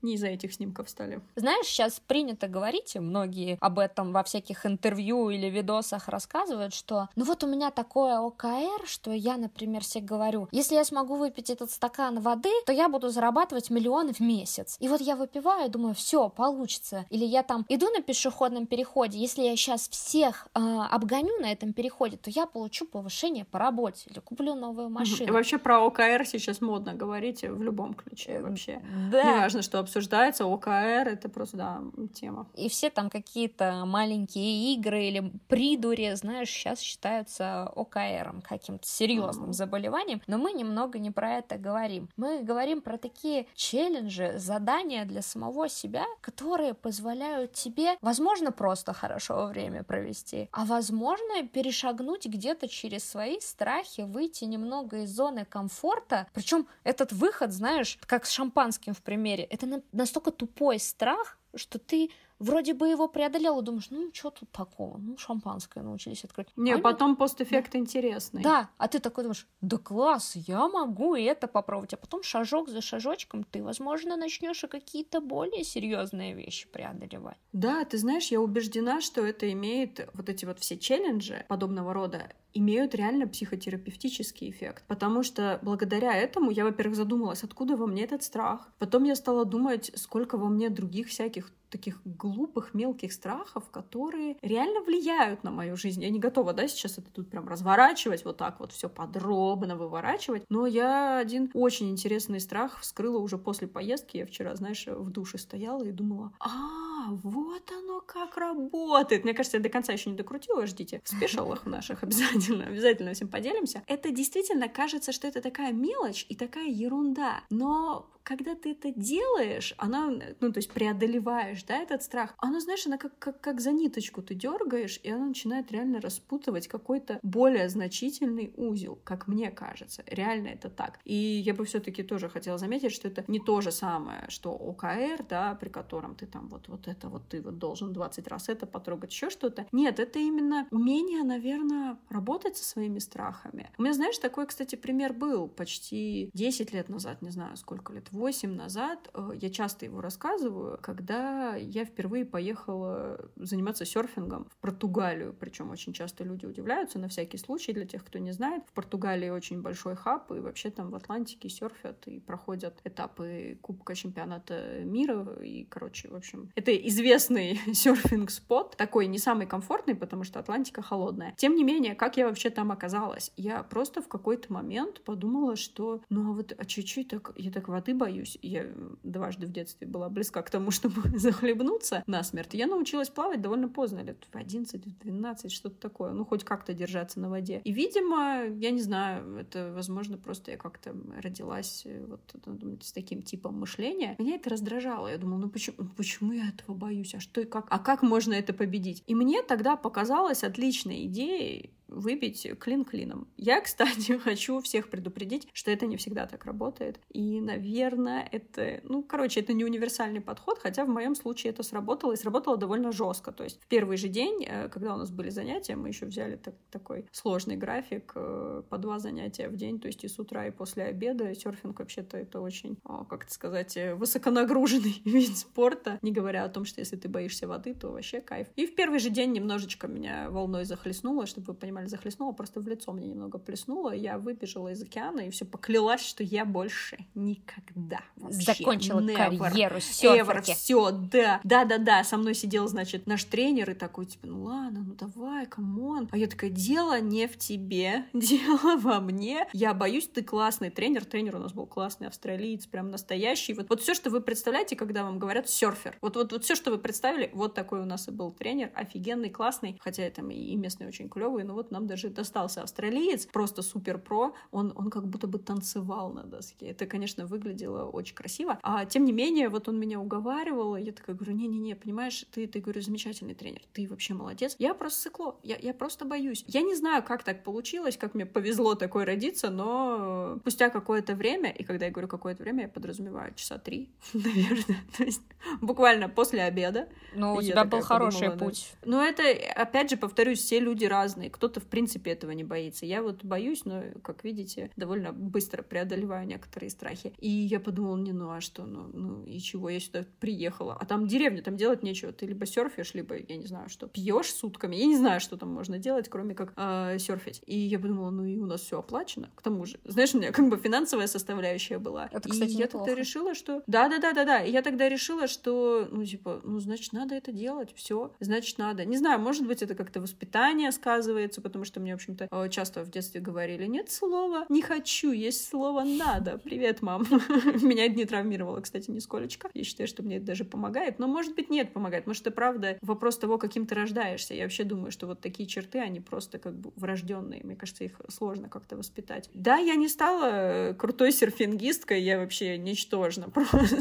не из-за этих снимков стали. Знаешь, сейчас принято говорить, и многие об этом во всяких интервью или видосах рассказывают, что ну вот у меня такое ОКР, что я, например, себе говорю, если я смогу выпить этот стакан воды, то я буду зарабатывать миллион в месяц. И вот я выпиваю, думаю, все, получится. Или я там иду на пешеходном переходе, если я сейчас всех э, обгоню на этом переходе, то я получу повышение по работе или куплю новую машину. И вообще про ОКР сейчас модно говорить в любом ключе вообще. Да, неважно, что обсуждается, ОКР — это просто, да, тема. И все там какие-то маленькие игры или придури, знаешь, сейчас считаются ОКРом, каким-то серьезным заболеванием, но мы немного не про это говорим. Мы говорим про такие челленджи, задания для самого себя, которые позволяют тебе, возможно, просто хорошо время провести, а возможно, перешагнуть где-то через свои страхи, выйти немного из зоны комфорта. Причем этот выход, знаешь, как с шампанским в примере, это настолько тупой страх, что ты вроде бы его преодолела, думаешь, ну, что тут такого? Ну, шампанское научились открыть. Не, а потом нет. постэффект да. интересный. Да, а ты такой думаешь, да класс, я могу это попробовать. А потом шажок за шажочком ты, возможно, начнешь и какие-то более серьезные вещи преодолевать. Да, ты знаешь, я убеждена, что это имеет вот эти вот все челленджи подобного рода имеют реально психотерапевтический эффект. Потому что благодаря этому я, во-первых, задумалась, откуда во мне этот страх. Потом я стала думать, сколько во мне других всяких таких глупых, мелких страхов, которые реально влияют на мою жизнь. Я не готова, да, сейчас это тут прям разворачивать, вот так вот все подробно выворачивать. Но я один очень интересный страх вскрыла уже после поездки. Я вчера, знаешь, в душе стояла и думала, а, вот оно как работает. Мне кажется, я до конца еще не докрутила, ждите. В спешалах наших обязательно, обязательно всем поделимся. Это действительно кажется, что это такая мелочь и такая ерунда. Но когда ты это делаешь, она, ну, то есть преодолеваешь, да, этот страх, она, знаешь, она как, как, как за ниточку ты дергаешь, и она начинает реально распутывать какой-то более значительный узел, как мне кажется. Реально это так. И я бы все-таки тоже хотела заметить, что это не то же самое, что ОКР, да, при котором ты там вот, вот это вот ты вот должен 20 раз это потрогать, еще что-то. Нет, это именно умение, наверное, работать со своими страхами. У меня, знаешь, такой, кстати, пример был почти 10 лет назад, не знаю, сколько лет, 8 назад, э, я часто его рассказываю, когда я впервые поехала заниматься серфингом в Португалию. Причем очень часто люди удивляются, на всякий случай, для тех, кто не знает. В Португалии очень большой хаб, и вообще там в Атлантике серфят и проходят этапы Кубка чемпионата мира. И, короче, в общем, это известный серфинг-спот. Такой не самый комфортный, потому что Атлантика холодная. Тем не менее, как я вообще там оказалась? Я просто в какой-то момент подумала, что ну а вот а чуть-чуть так, я так воды боюсь. Я дважды в детстве была близка к тому, чтобы захлебнуться насмерть. Я научилась плавать довольно поздно, лет в 11, в 12, что-то такое. Ну, хоть как-то держаться на воде. И, видимо, я не знаю, это, возможно, просто я как-то родилась э, вот ну, с таким типом мышления. Меня это раздражало. Я думала, ну почему, почему я этого боюсь? А что и как? А как можно это победить? И мне тогда показалось отличной идеей выбить клин клином. Я, кстати, хочу всех предупредить, что это не всегда так работает. И, наверное, это, ну, короче, это не универсальный подход, хотя в моем случае это сработало, и сработало довольно жестко. То есть в первый же день, э, когда у нас были занятия, мы еще взяли так, такой сложный график, э, по два занятия в день, то есть и с утра, и после обеда. Серфинг вообще-то это очень, как это сказать, э, высоконагруженный вид спорта, не говоря о том, что если ты боишься воды, то вообще кайф. И в первый же день немножечко меня волной захлестнуло, чтобы вы понимали, максимально захлестнула, просто в лицо мне немного плеснуло. Я выбежала из океана и все поклялась, что я больше никогда вообще закончила never, карьеру серферки. Все, да, да, да, да. Со мной сидел, значит, наш тренер и такой типа, ну ладно, ну давай, come on. А я такая, дело не в тебе, дело во мне. Я боюсь, ты классный тренер. Тренер у нас был классный австралиец, прям настоящий. Вот, вот все, что вы представляете, когда вам говорят серфер. Вот, вот, вот все, что вы представили, вот такой у нас и был тренер, офигенный, классный, хотя там и местные очень клевые, но вот вот нам даже достался австралиец, просто супер про, он, он как будто бы танцевал на доске. Это, конечно, выглядело очень красиво. А тем не менее, вот он меня уговаривал, я такая говорю, не-не-не, понимаешь, ты, ты, говорю, замечательный тренер, ты вообще молодец. Я просто сыкло, я, я просто боюсь. Я не знаю, как так получилось, как мне повезло такой родиться, но спустя какое-то время, и когда я говорю какое-то время, я подразумеваю часа три, наверное, то есть буквально после обеда. Ну, у тебя был хороший путь. Ну, это, опять же, повторюсь, все люди разные. Кто-то кто-то в принципе этого не боится. Я вот боюсь, но, как видите, довольно быстро преодолеваю некоторые страхи. И я подумала, не, ну а что, ну, ну и чего, я сюда приехала. А там деревня, там делать нечего. Ты либо серфишь, либо, я не знаю, что, пьешь сутками. Я не знаю, что там можно делать, кроме как э, серфить. И я подумала, ну и у нас все оплачено. К тому же, знаешь, у меня как бы финансовая составляющая была. Это, кстати, и я тогда решила, что... Да-да-да-да-да. И я тогда решила, что, ну, типа, ну, значит, надо это делать, все, значит, надо. Не знаю, может быть, это как-то воспитание сказывается, потому что мне, в общем-то, э, часто в детстве говорили, нет слова «не хочу», есть слово «надо». Привет, мам. Меня это не травмировало, кстати, нисколечко. Я считаю, что мне это даже помогает. Но, может быть, нет, помогает. Может, это правда вопрос того, каким ты рождаешься. Я вообще думаю, что вот такие черты, они просто как бы врожденные. Мне кажется, их сложно как-то воспитать. Да, я не стала э, крутой серфингисткой, я вообще ничтожна просто.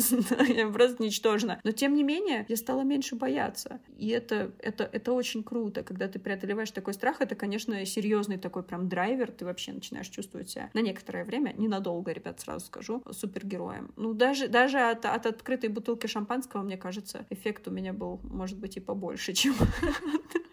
я просто ничтожна. Но, тем не менее, я стала меньше бояться. И это, это, это очень круто, когда ты преодолеваешь такой страх. Это, конечно, серьезный такой прям драйвер. Ты вообще начинаешь чувствовать себя на некоторое время, ненадолго, ребят, сразу скажу, супергероем. Ну, даже, даже от, от открытой бутылки шампанского, мне кажется, эффект у меня был, может быть, и побольше, чем от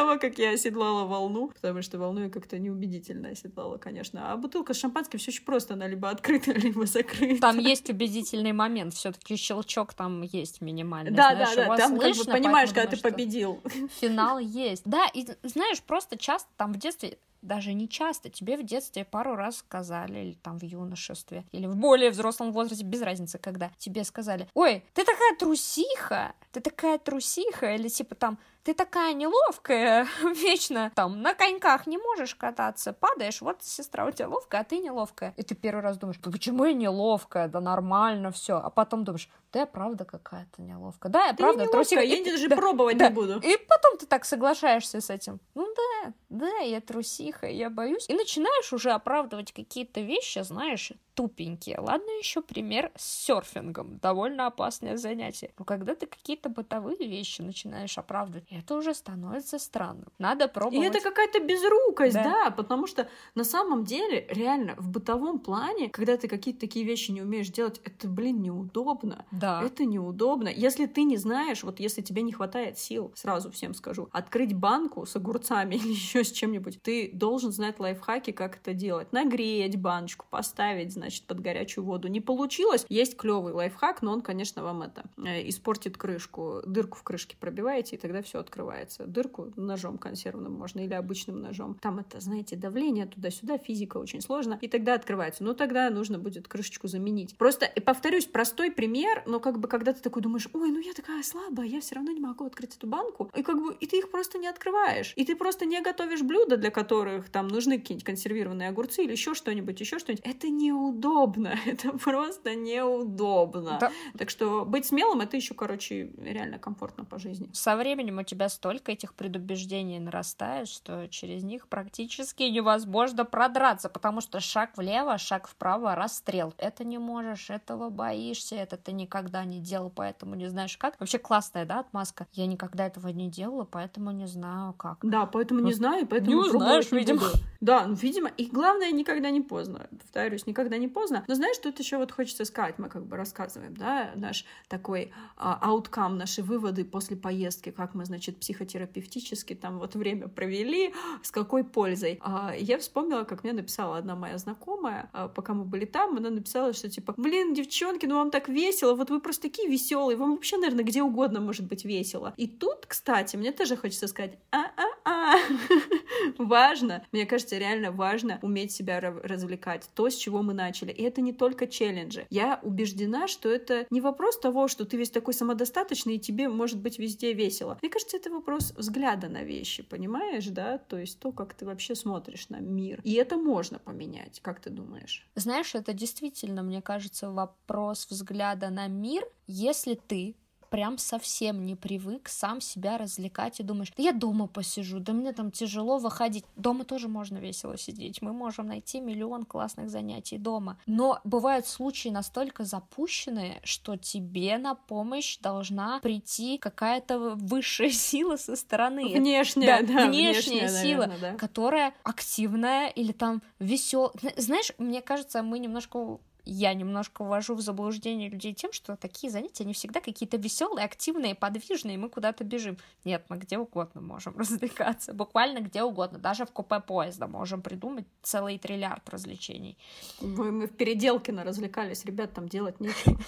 того, как я оседлала волну, потому что волну я как-то неубедительно оседлала, конечно. А бутылка с шампанским все очень просто, она либо открыта, либо закрыта. Там есть убедительный момент, все-таки щелчок там есть минимальный. Да, знаешь, да, да, там слышно, как бы понимаешь, когда ты победил. Финал есть. Да, и знаешь, просто часто там в детстве даже не часто, тебе в детстве пару раз сказали, или там в юношестве, или в более взрослом возрасте, без разницы, когда тебе сказали, ой, ты такая трусиха, ты такая трусиха, или типа там, ты такая неловкая, вечно там на коньках не можешь кататься, падаешь, вот сестра у тебя ловкая, а ты неловкая. И ты первый раз думаешь, почему я неловкая, да нормально все, а потом думаешь, да я правда какая-то неловкая, да я ты правда трусиха, я даже да, пробовать да. не буду. И потом ты так соглашаешься с этим, ну да, да, я трусиха, я боюсь, и начинаешь уже оправдывать какие-то вещи, знаешь, тупенькие. Ладно, еще пример с серфингом, довольно опасное занятие. Но когда ты какие-то бытовые вещи начинаешь оправдывать, это уже становится странным. Надо пробовать. И это какая-то безрукость, да. да, потому что на самом деле, реально, в бытовом плане, когда ты какие-то такие вещи не умеешь делать, это, блин, неудобно. Да. Это неудобно. Если ты не знаешь, вот если тебе не хватает сил, сразу всем скажу, открыть банку с огурцами или еще с чем-нибудь, ты должен знать лайфхаки, как это делать. Нагреть баночку, поставить, значит, под горячую воду. Не получилось, есть клевый лайфхак, но он, конечно, вам это э, испортит крышку. Дырку в крышке пробиваете, и тогда все открывается. Дырку ножом консервным можно или обычным ножом. Там это, знаете, давление туда-сюда, физика очень сложно, и тогда открывается. Ну, тогда нужно будет крышечку заменить. Просто, и повторюсь, простой пример, но как бы когда ты такой думаешь, ой, ну я такая слабая, я все равно не могу открыть эту банку, и как бы, и ты их просто не открываешь. И ты просто не готовишь блюда, для которых там нужны какие-нибудь консервированные огурцы или еще что-нибудь, еще что-нибудь. Это неудобно, это просто неудобно. Да. Так что быть смелым, это еще, короче, реально комфортно по жизни. Со временем у тебя столько этих предубеждений нарастает, что через них практически невозможно продраться, потому что шаг влево, шаг вправо, расстрел. Это не можешь, этого боишься, это ты никогда не делал, поэтому не знаешь как. Вообще классная, да, отмазка? Я никогда этого не делала, поэтому не знаю как. Да, поэтому не знаю, поэтому не узнаешь, видимо. Буду. Да, ну, видимо, и главное, никогда не поздно. Повторюсь, никогда не поздно. Но знаешь, тут еще вот хочется сказать, мы как бы рассказываем, да, наш такой ауткам, наши выводы после поездки, как мы, значит, психотерапевтически там вот время провели, с какой пользой. А, я вспомнила, как мне написала одна моя знакомая, а, пока мы были там, она написала, что типа, блин, девчонки, ну вам так весело, вот вы просто такие веселые, вам вообще, наверное, где угодно может быть весело. И тут, кстати, мне тоже хочется сказать, важно, мне кажется, реально важно уметь себя развлекать, то, с чего мы начали. И это не только челленджи. Я убеждена, что это не вопрос того, что ты весь такой самодостаточный, и тебе может быть везде весело. Мне кажется, это вопрос взгляда на вещи, понимаешь, да? То есть то, как ты вообще смотришь на мир. И это можно поменять, как ты думаешь? Знаешь, это действительно, мне кажется, вопрос взгляда на мир, если ты прям совсем не привык сам себя развлекать и думаешь, да я дома посижу, да мне там тяжело выходить. Дома тоже можно весело сидеть, мы можем найти миллион классных занятий дома. Но бывают случаи настолько запущенные, что тебе на помощь должна прийти какая-то высшая сила со стороны. Внешняя, да, да внешняя, внешняя сила, наверное, да. которая активная или там веселая. Знаешь, мне кажется, мы немножко я немножко ввожу в заблуждение людей тем, что такие занятия, они всегда какие-то веселые, активные, подвижные, мы куда-то бежим. Нет, мы где угодно можем развлекаться, буквально где угодно, даже в купе поезда можем придумать целый триллиард развлечений. Мы, мы в Переделкино развлекались, ребят, там делать нечего.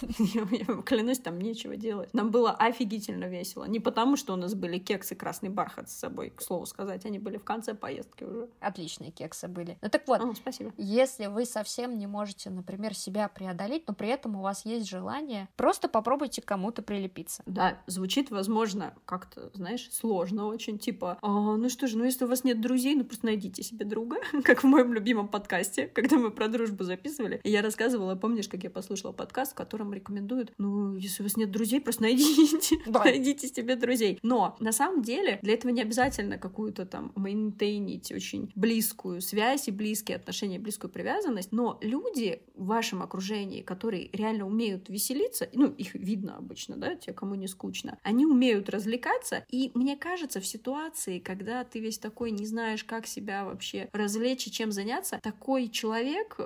Я клянусь, там нечего делать. Нам было офигительно весело. Не потому, что у нас были кексы красный бархат с собой, к слову сказать, они были в конце поездки уже. Отличные кексы были. Ну так вот, спасибо. если вы совсем не можете, например, себя преодолеть, но при этом у вас есть желание, просто попробуйте кому-то прилепиться. Да, звучит, возможно, как-то, знаешь, сложно очень, типа, а, ну что же, ну если у вас нет друзей, ну просто найдите себе друга, как в моем любимом подкасте, когда мы про дружбу записывали, и я рассказывала, помнишь, как я послушала подкаст, в котором рекомендуют, ну, если у вас нет друзей, просто найдите, да. найдите себе друзей. Но на самом деле для этого не обязательно какую-то там мейнтейнить очень близкую связь и близкие отношения, близкую привязанность, но люди в вашем окружении, которые реально умеют веселиться, ну, их видно обычно, да, те, кому не скучно, они умеют развлекаться, и мне кажется, в ситуации, когда ты весь такой не знаешь, как себя вообще развлечь и чем заняться, такой человек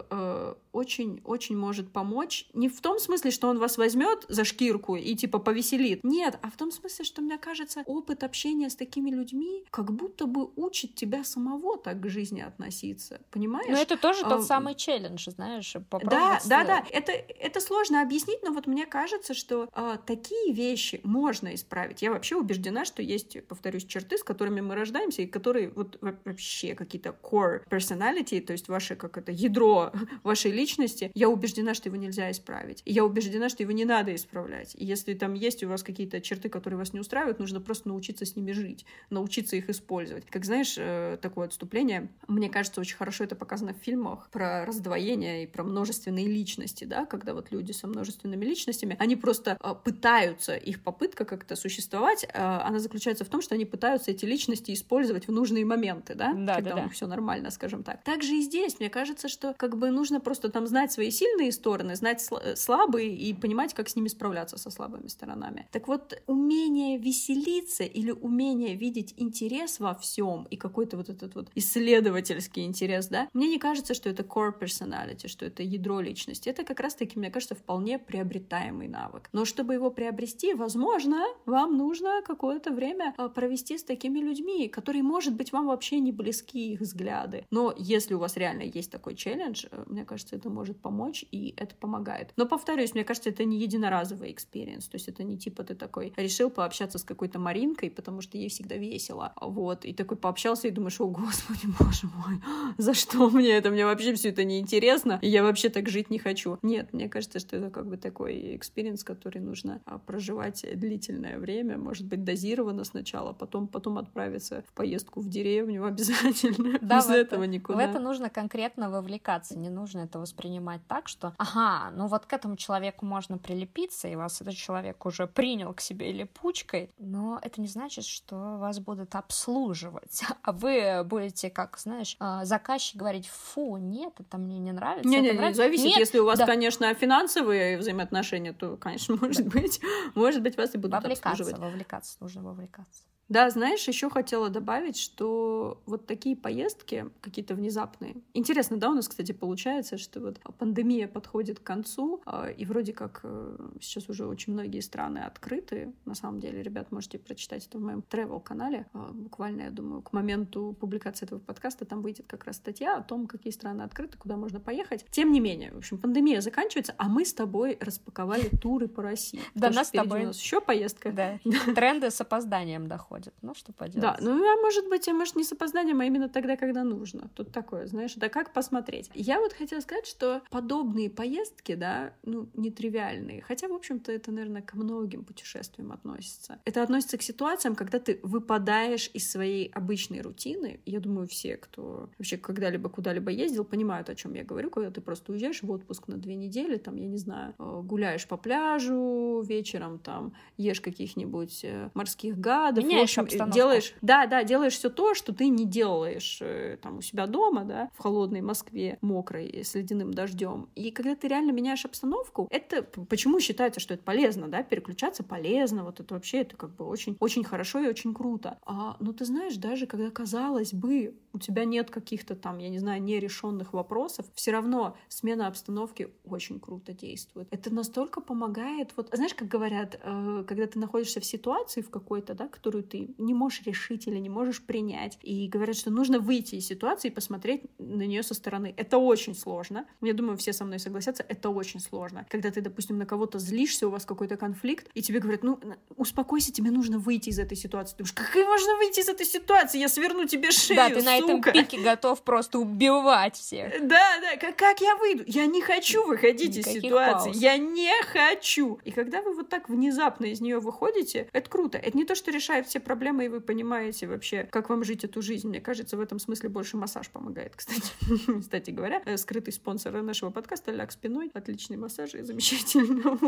очень-очень э, может помочь. Не в том смысле, что он вас возьмет за шкирку и типа повеселит. Нет, а в том смысле, что мне кажется, опыт общения с такими людьми как будто бы учит тебя самого так к жизни относиться. Понимаешь? Но это тоже а, тот самый челлендж, знаешь, Да, да, да. Это, это сложно объяснить, но вот мне кажется, что а, такие вещи можно исправить. Я вообще убеждена, что есть, повторюсь, черты, с которыми мы рождаемся, и которые вот вообще какие-то core personality, то есть ваше как это ядро вашей личности, я убеждена, что его нельзя исправить. И я убеждена, что его не надо исправлять. И если там есть у вас какие-то черты, которые вас не устраивают, нужно просто научиться с ними жить, научиться их использовать. Как знаешь, э, такое отступление, мне кажется, очень хорошо это показано в фильмах про раздвоение и про множественные личности, да, когда вот люди со множественными личностями, они просто э, пытаются, их попытка как-то существовать, э, она заключается в том, что они пытаются эти личности использовать в нужные моменты, да, да когда да, у них да. все нормально, скажем так. Также и здесь, мне кажется, что как бы нужно просто там знать свои сильные стороны, знать слабые и понимать, как с ними справляться со слабыми сторонами. Так вот, умение веселиться или умение видеть интерес во всем и какой-то вот этот вот исследовательский интерес, да, мне не кажется, что это core personality, что это ядро личности. Это как раз-таки, мне кажется, вполне приобретаемый навык. Но чтобы его приобрести, возможно, вам нужно какое-то время а, провести с такими людьми, которые, может быть, вам вообще не близки их взгляды. Но если у вас реально есть такой челлендж, э, мне кажется, это может помочь, и это помогает. Но повторюсь, мне кажется, это не единоразовый experience, то есть это не типа ты такой решил пообщаться с какой-то Маринкой, потому что ей всегда весело, вот, и такой пообщался и думаешь, о, господи, боже мой, за что мне это? Мне вообще все это неинтересно, и я вообще так жить не хочу. Нет, мне кажется, что это как бы такой experience, который нужно а, проживать длительное время, может быть, дозированно сначала, потом, потом отправиться в поездку в деревню обязательно. Да, Без этого это, никуда. В это нужно конкретно вовлекаться, не нужно это воспринимать так, что, ага, ну вот к этому человеку можно прилепиться, и вас этот человек уже принял к себе липучкой, но это не значит, что вас будут обслуживать, а вы будете, как, знаешь, а, заказчик говорить, фу, нет, это мне не нравится. Не, не, не, зависит, нет, если у вас, да. конечно, финансовые взаимоотношения, то, конечно, может быть, может быть, вас и будут вовлекаться, обслуживать. Вовлекаться, нужно вовлекаться. Да, знаешь, еще хотела добавить, что вот такие поездки какие-то внезапные. Интересно, да, у нас, кстати, получается, что вот пандемия подходит к концу, а, и вроде как э, сейчас уже очень многие страны открыты. На самом деле, ребят, можете прочитать это в моем travel-канале. А, буквально, я думаю, к моменту публикации этого подкаста там выйдет как раз статья о том, какие страны открыты, куда можно поехать. Тем не менее, в общем, пандемия заканчивается, а мы с тобой распаковали туры по России. Да, нас с тобой. у нас еще поездка. Да, тренды с опозданием доходят происходит. Ну, что поделать. Да, ну, а может быть, а может, не с опозданием, а именно тогда, когда нужно. Тут такое, знаешь, да как посмотреть. Я вот хотела сказать, что подобные поездки, да, ну, нетривиальные, хотя, в общем-то, это, наверное, ко многим путешествиям относится. Это относится к ситуациям, когда ты выпадаешь из своей обычной рутины. Я думаю, все, кто вообще когда-либо куда-либо ездил, понимают, о чем я говорю, когда ты просто уезжаешь в отпуск на две недели, там, я не знаю, э, гуляешь по пляжу вечером, там, ешь каких-нибудь э, морских гадов, Меняешь общем, обстановку. делаешь, да, да, делаешь все то, что ты не делаешь э, там у себя дома, да, в холодной Москве, мокрой, с ледяным дождем. И когда ты реально меняешь обстановку, это почему считается, что это полезно, да, переключаться полезно, вот это вообще это как бы очень, очень хорошо и очень круто. А, но ты знаешь, даже когда казалось бы, у тебя нет каких-то там, я не знаю, нерешенных вопросов, все равно смена обстановки очень круто действует. Это настолько помогает, вот, знаешь, как говорят, э, когда ты находишься в ситуации в какой-то, да, которую ты не можешь решить или не можешь принять. И говорят, что нужно выйти из ситуации и посмотреть на нее со стороны. Это очень сложно. Я думаю, все со мной согласятся, это очень сложно. Когда ты, допустим, на кого-то злишься, у вас какой-то конфликт, и тебе говорят, ну, успокойся, тебе нужно выйти из этой ситуации. Ты думаешь, как можно выйти из этой ситуации? Я сверну тебе шею, Да, ты на. Этом пике готов просто убивать всех. Да, да, как, как я выйду? Я не хочу выходить Никаких из ситуации. Пауз. Я не хочу. И когда вы вот так внезапно из нее выходите, это круто. Это не то, что решает все проблемы, и вы понимаете вообще, как вам жить эту жизнь. Мне кажется, в этом смысле больше массаж помогает, кстати. кстати говоря, э, скрытый спонсор нашего подкаста Ляг спиной. Отличный массаж и замечательно.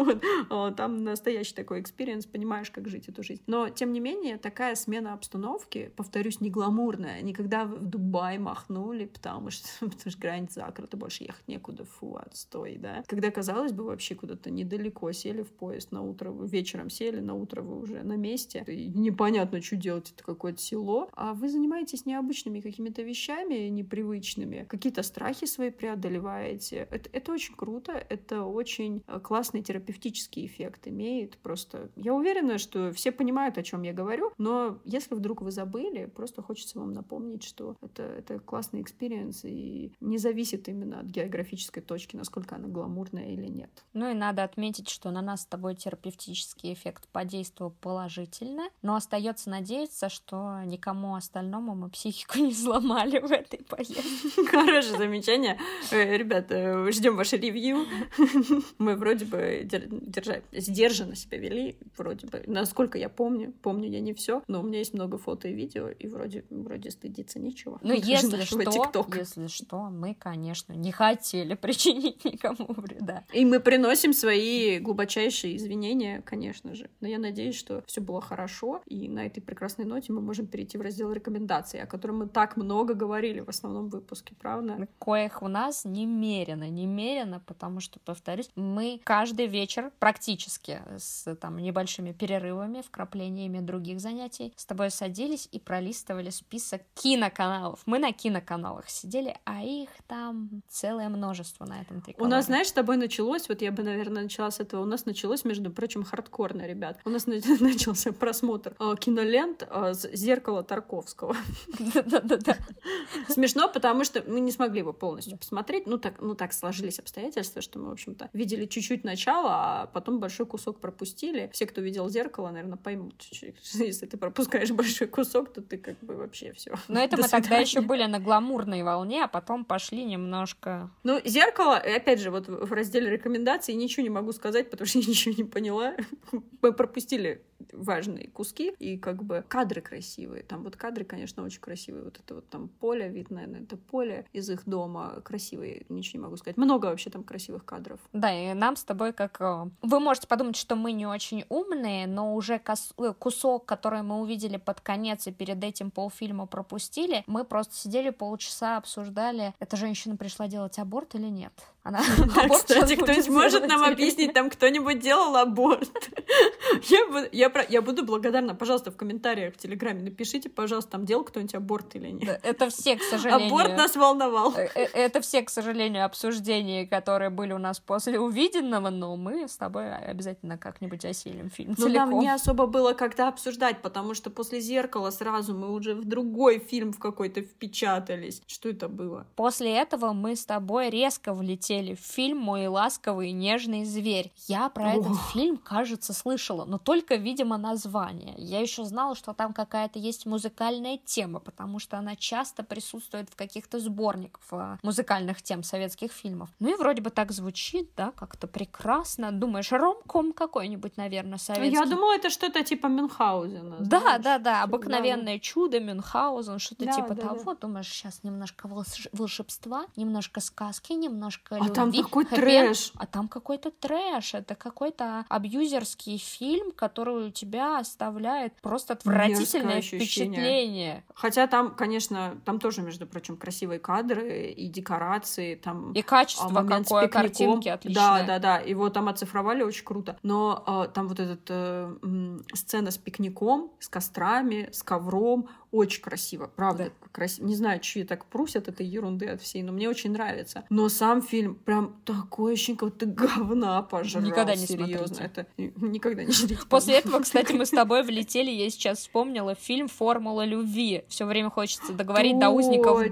Вот. Там настоящий такой experience, понимаешь, как жить эту жизнь. Но, тем не менее, такая смена обстановки, повторюсь, не гламурная. Никогда в Дубай махнули, потому что, потому что граница закрыта, больше ехать некуда, фу, отстой, да. Когда, казалось бы, вообще куда-то недалеко сели в поезд на утро, вечером сели, на утро вы уже на месте, и непонятно, что делать, это какое-то село, а вы занимаетесь необычными какими-то вещами, непривычными, какие-то страхи свои преодолеваете. Это, это очень круто, это очень э, классный терапевтический эффект имеет. Просто я уверена, что все понимают, о чем я говорю, но если вдруг вы забыли, просто хочется вам напомнить, что это, это классный experience и не зависит именно от географической точки, насколько она гламурная или нет. Ну и надо отметить, что на нас с тобой терапевтический эффект подействовал положительно, но остается надеяться, что никому остальному мы психику не сломали в этой поездке. Хорошее замечание. Э, ребята, ждем ваше ревью. Мы вроде бы держали, сдержанно себя вели, вроде бы. Насколько я помню, помню я не все, но у меня есть много фото и видео, и вроде, вроде стыдиться нечего. Ну, если что, если что, мы, конечно, не хотели причинить никому вреда. И мы приносим свои глубочайшие извинения, конечно же. Но я надеюсь, что все было хорошо, и на этой прекрасной ноте мы можем перейти в раздел рекомендаций, о котором мы так много говорили в основном выпуске, правда? Коих у нас немерено, немерено, потому что, повторюсь, мы каждый вечер практически с там небольшими перерывами, вкраплениями других занятий с тобой садились и пролистывали список киноканалов. Мы на киноканалах сидели, а их там целое множество на этом триколоре. У нас, знаешь, с тобой началось, вот я бы, наверное, начала с этого, у нас началось, между прочим, хардкорно, ребят. У нас начался просмотр э, кинолент э, «Зеркало Тарковского». Да-да-да. Смешно, потому что мы не смогли его полностью посмотреть. Ну так, ну так сложились обстоятельства, что мы, в общем-то, видели чуть-чуть начало, а потом большой кусок пропустили. Все, кто видел «Зеркало», наверное, поймут. Если ты пропускаешь большой кусок, то ты как бы вообще все. Но это мы тогда еще были на гламурной волне, а потом пошли немножко... Ну, «Зеркало», опять же, вот в разделе рекомендаций ничего не могу сказать, потому что я ничего не поняла. Мы пропустили важные куски, и как бы кадры красивые. Там вот кадры, конечно, очень красивые. Вот это вот там поле, вид, наверное, это поле из их дома. Красивые, ничего не могу сказать. Много вообще там красивых кадров. Да, и нам с тобой как... Э, вы можете подумать, что мы не очень умные, но уже э, кусок, который мы увидели под конец и перед этим полфильма пропустили, мы просто сидели полчаса, обсуждали, эта женщина пришла делать аборт или нет. Она да, кстати, кто-нибудь может нам объяснить, там кто-нибудь делал аборт? я, я, я буду благодарна, пожалуйста, в комментариях в Телеграме напишите, пожалуйста, там делал кто-нибудь аборт или нет. Это все, к сожалению. Аборт нас волновал. Э, э, это все, к сожалению, обсуждения, которые были у нас после увиденного, но мы с тобой обязательно как-нибудь осилим фильм Но целиком. нам не особо было когда обсуждать, потому что после «Зеркала» сразу мы уже в другой фильм в какой-то впечатались. Что это было? После этого мы с тобой резко влетели в фильм «Мой ласковый и нежный зверь». Я про Ох. этот фильм, кажется, слышала, но только, видимо, название. Я еще знала, что там какая-то есть музыкальная тема, потому что она часто присутствует в каких-то сборниках э, музыкальных тем советских фильмов. Ну и вроде бы так звучит, да, как-то прекрасно. Думаешь, ромком какой-нибудь, наверное, советский. Я думала, это что-то типа Мюнхгаузена. Да, знаешь? да, да, обыкновенное да. чудо, Мюнхгаузен, что-то да, типа да, того. Да. Думаешь, сейчас немножко волшебства, немножко сказки, немножко а любви. там такой трэш. А там какой-то трэш. Это какой-то абьюзерский фильм, который у тебя оставляет просто отвратительное впечатление. Хотя там, конечно, там тоже, между прочим, красивые кадры и декорации, там... И качество какое, картинки отличное. Да, да, да, его там оцифровали очень круто. Но э, там вот эта э, сцена с пикником, с кострами, с ковром, очень красиво, правда. Да. Красиво. Не знаю, чьи так прусят этой ерунды от всей, но мне очень нравится. Но сам фильм прям такой очень как ты говна пожрал. Никогда не серьезно. Это никогда не смотрите. После этого, кстати, мы с тобой влетели, я сейчас вспомнила фильм «Формула любви». Все время хочется договорить до узников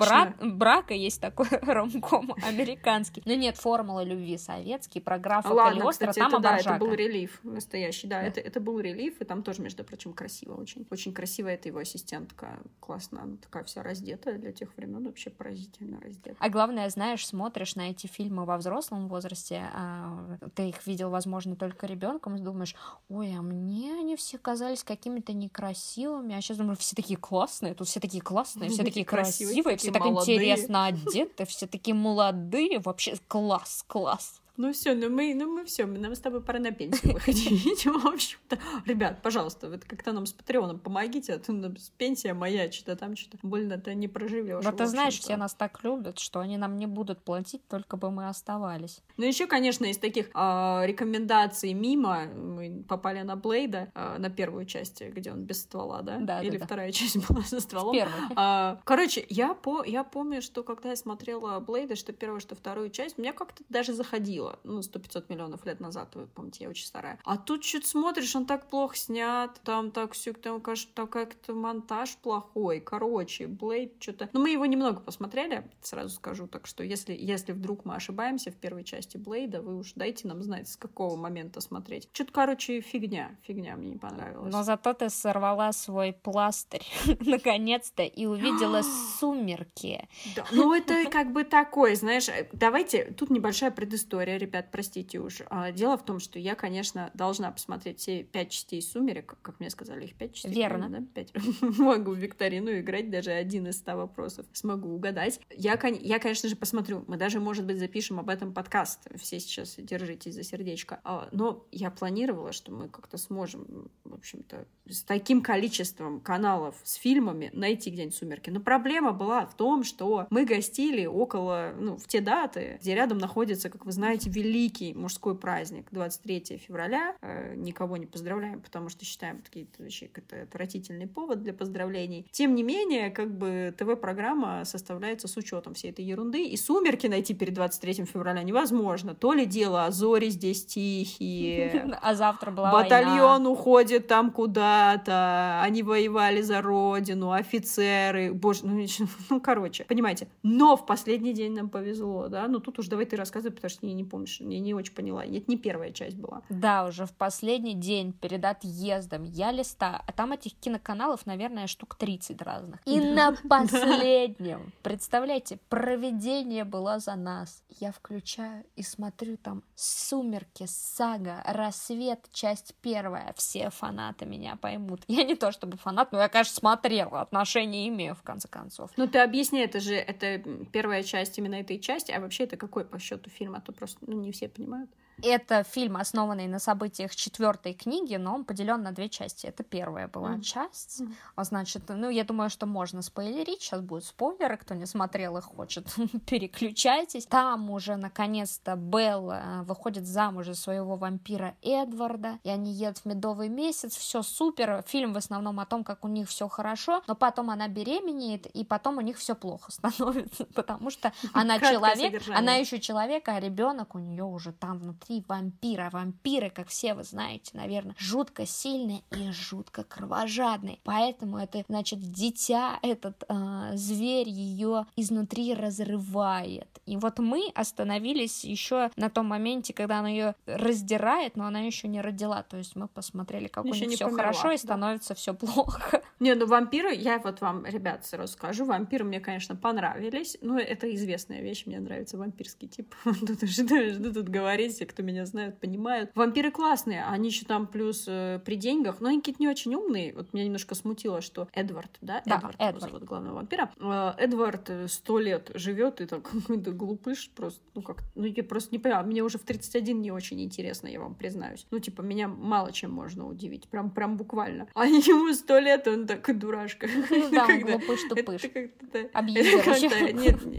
брака. Есть такой ромком американский. Но нет, «Формула любви» советский, про графа Ладно, кстати, там это, да, это был релиф настоящий. Да, Это, это был релиф, и там тоже, между прочим, красиво очень. Очень красиво это его ассистентка такая классная, она такая вся раздетая для тех времен, вообще поразительно раздетая. А главное, знаешь, смотришь на эти фильмы во взрослом возрасте, а ты их видел, возможно, только ребенком, и думаешь, ой, а мне они все казались какими-то некрасивыми, а сейчас думаю, все такие классные, тут все такие классные, все такие красивые, все так интересно одеты, все такие молодые, вообще класс, класс. Ну все, ну мы, ну мы все, нам с тобой пора на пенсию выходить. В общем-то, ребят, пожалуйста, вот как-то нам с Патреоном помогите, а то пенсия моя, что-то там что-то больно-то не проживешь. Да ты знаешь, все нас так любят, что они нам не будут платить, только бы мы оставались. Ну еще, конечно, из таких э, рекомендаций мимо мы попали на Блейда, э, на первую часть, где он без ствола, да? Да. Или да, вторая да. часть была со стволом. Первая. А, короче, я по, я помню, что когда я смотрела Блейда, что первую, что вторую часть, меня как-то даже заходило было, ну, сто пятьсот миллионов лет назад, вы помните, я очень старая. А тут что-то смотришь, он так плохо снят, там так все, там, кажется, там как-то монтаж плохой, короче, Блейд что-то... Ну, мы его немного посмотрели, сразу скажу, так что если, если вдруг мы ошибаемся в первой части Блейда, вы уж дайте нам знать, с какого момента смотреть. Что-то, короче, фигня, фигня мне не понравилось. Но зато ты сорвала свой пластырь, наконец-то, и увидела сумерки. Да, ну это как бы такое, знаешь, давайте, тут небольшая предыстория ребят, простите уж. А, дело в том, что я, конечно, должна посмотреть все пять частей «Сумерек», как мне сказали, их пять частей. Верно. Да? Пять. Могу в викторину играть, даже один из ста вопросов смогу угадать. Я, я, конечно же, посмотрю. Мы даже, может быть, запишем об этом подкаст. Все сейчас держитесь за сердечко. А, но я планировала, что мы как-то сможем, в общем-то, с таким количеством каналов с фильмами найти где-нибудь «Сумерки». Но проблема была в том, что мы гостили около, ну, в те даты, где рядом находится, как вы знаете, знаете, великий мужской праздник 23 февраля. Э, никого не поздравляем, потому что считаем такие вообще это отвратительный повод для поздравлений. Тем не менее, как бы ТВ-программа составляется с учетом всей этой ерунды, и «Сумерки» найти перед 23 февраля невозможно. То ли дело, а зори здесь тихие. А завтра была Батальон уходит там куда-то, они воевали за родину, офицеры, боже, ну, ну, короче, понимаете. Но в последний день нам повезло, да, ну тут уж давай ты рассказывай, потому что я не помнишь, я не очень поняла. Это не первая часть была. Да, уже в последний день перед отъездом я листа, а там этих киноканалов, наверное, штук 30 разных. И на последнем, представляете, проведение было за нас. Я включаю и смотрю там «Сумерки», «Сага», «Рассвет», часть первая. Все фанаты меня поймут. Я не то чтобы фанат, но я, конечно, смотрела, отношения имею, в конце концов. Ну ты объясни, это же это первая часть именно этой части, а вообще это какой по счету фильм, а то просто ну, не все понимают. Это фильм, основанный на событиях четвертой книги, но он поделен на две части. Это первая была mm. часть. Mm. А значит, ну, я думаю, что можно спойлерить. Сейчас будут спойлеры. Кто не смотрел и хочет, переключайтесь. Там уже, наконец-то, Белла э, выходит замуж за своего вампира Эдварда, и они едут в медовый месяц. Все супер. Фильм в основном о том, как у них все хорошо, но потом она беременеет, и потом у них все плохо становится, потому что она человек, она еще человек, а ребенок у нее уже там внутри внутри вампира. Вампиры, как все вы знаете, наверное, жутко сильные и жутко кровожадные. Поэтому это, значит, дитя, этот э, зверь ее изнутри разрывает. И вот мы остановились еще на том моменте, когда она ее раздирает, но она еще не родила. То есть мы посмотрели, как еще у них все хорошо и становится да. все плохо. Не, ну вампиры, я вот вам, ребят, сразу скажу, вампиры мне, конечно, понравились. Ну, это известная вещь, мне нравится вампирский тип. Тут что тут говорить, кто меня знают, понимают. Вампиры классные, они еще там плюс э, при деньгах, но они какие-то не очень умные. Вот меня немножко смутило, что Эдвард, да, да Эдвард, Эдвард. зовут главного вампира. Э, Эдвард э, сто лет живет и так какой-то глупыш просто, ну как, ну я просто не понимаю, мне уже в 31 не очень интересно, я вам признаюсь. Ну типа меня мало чем можно удивить, прям, прям буквально. А ему сто лет, он такой дурашка. Ну да, глупыш-тупыш.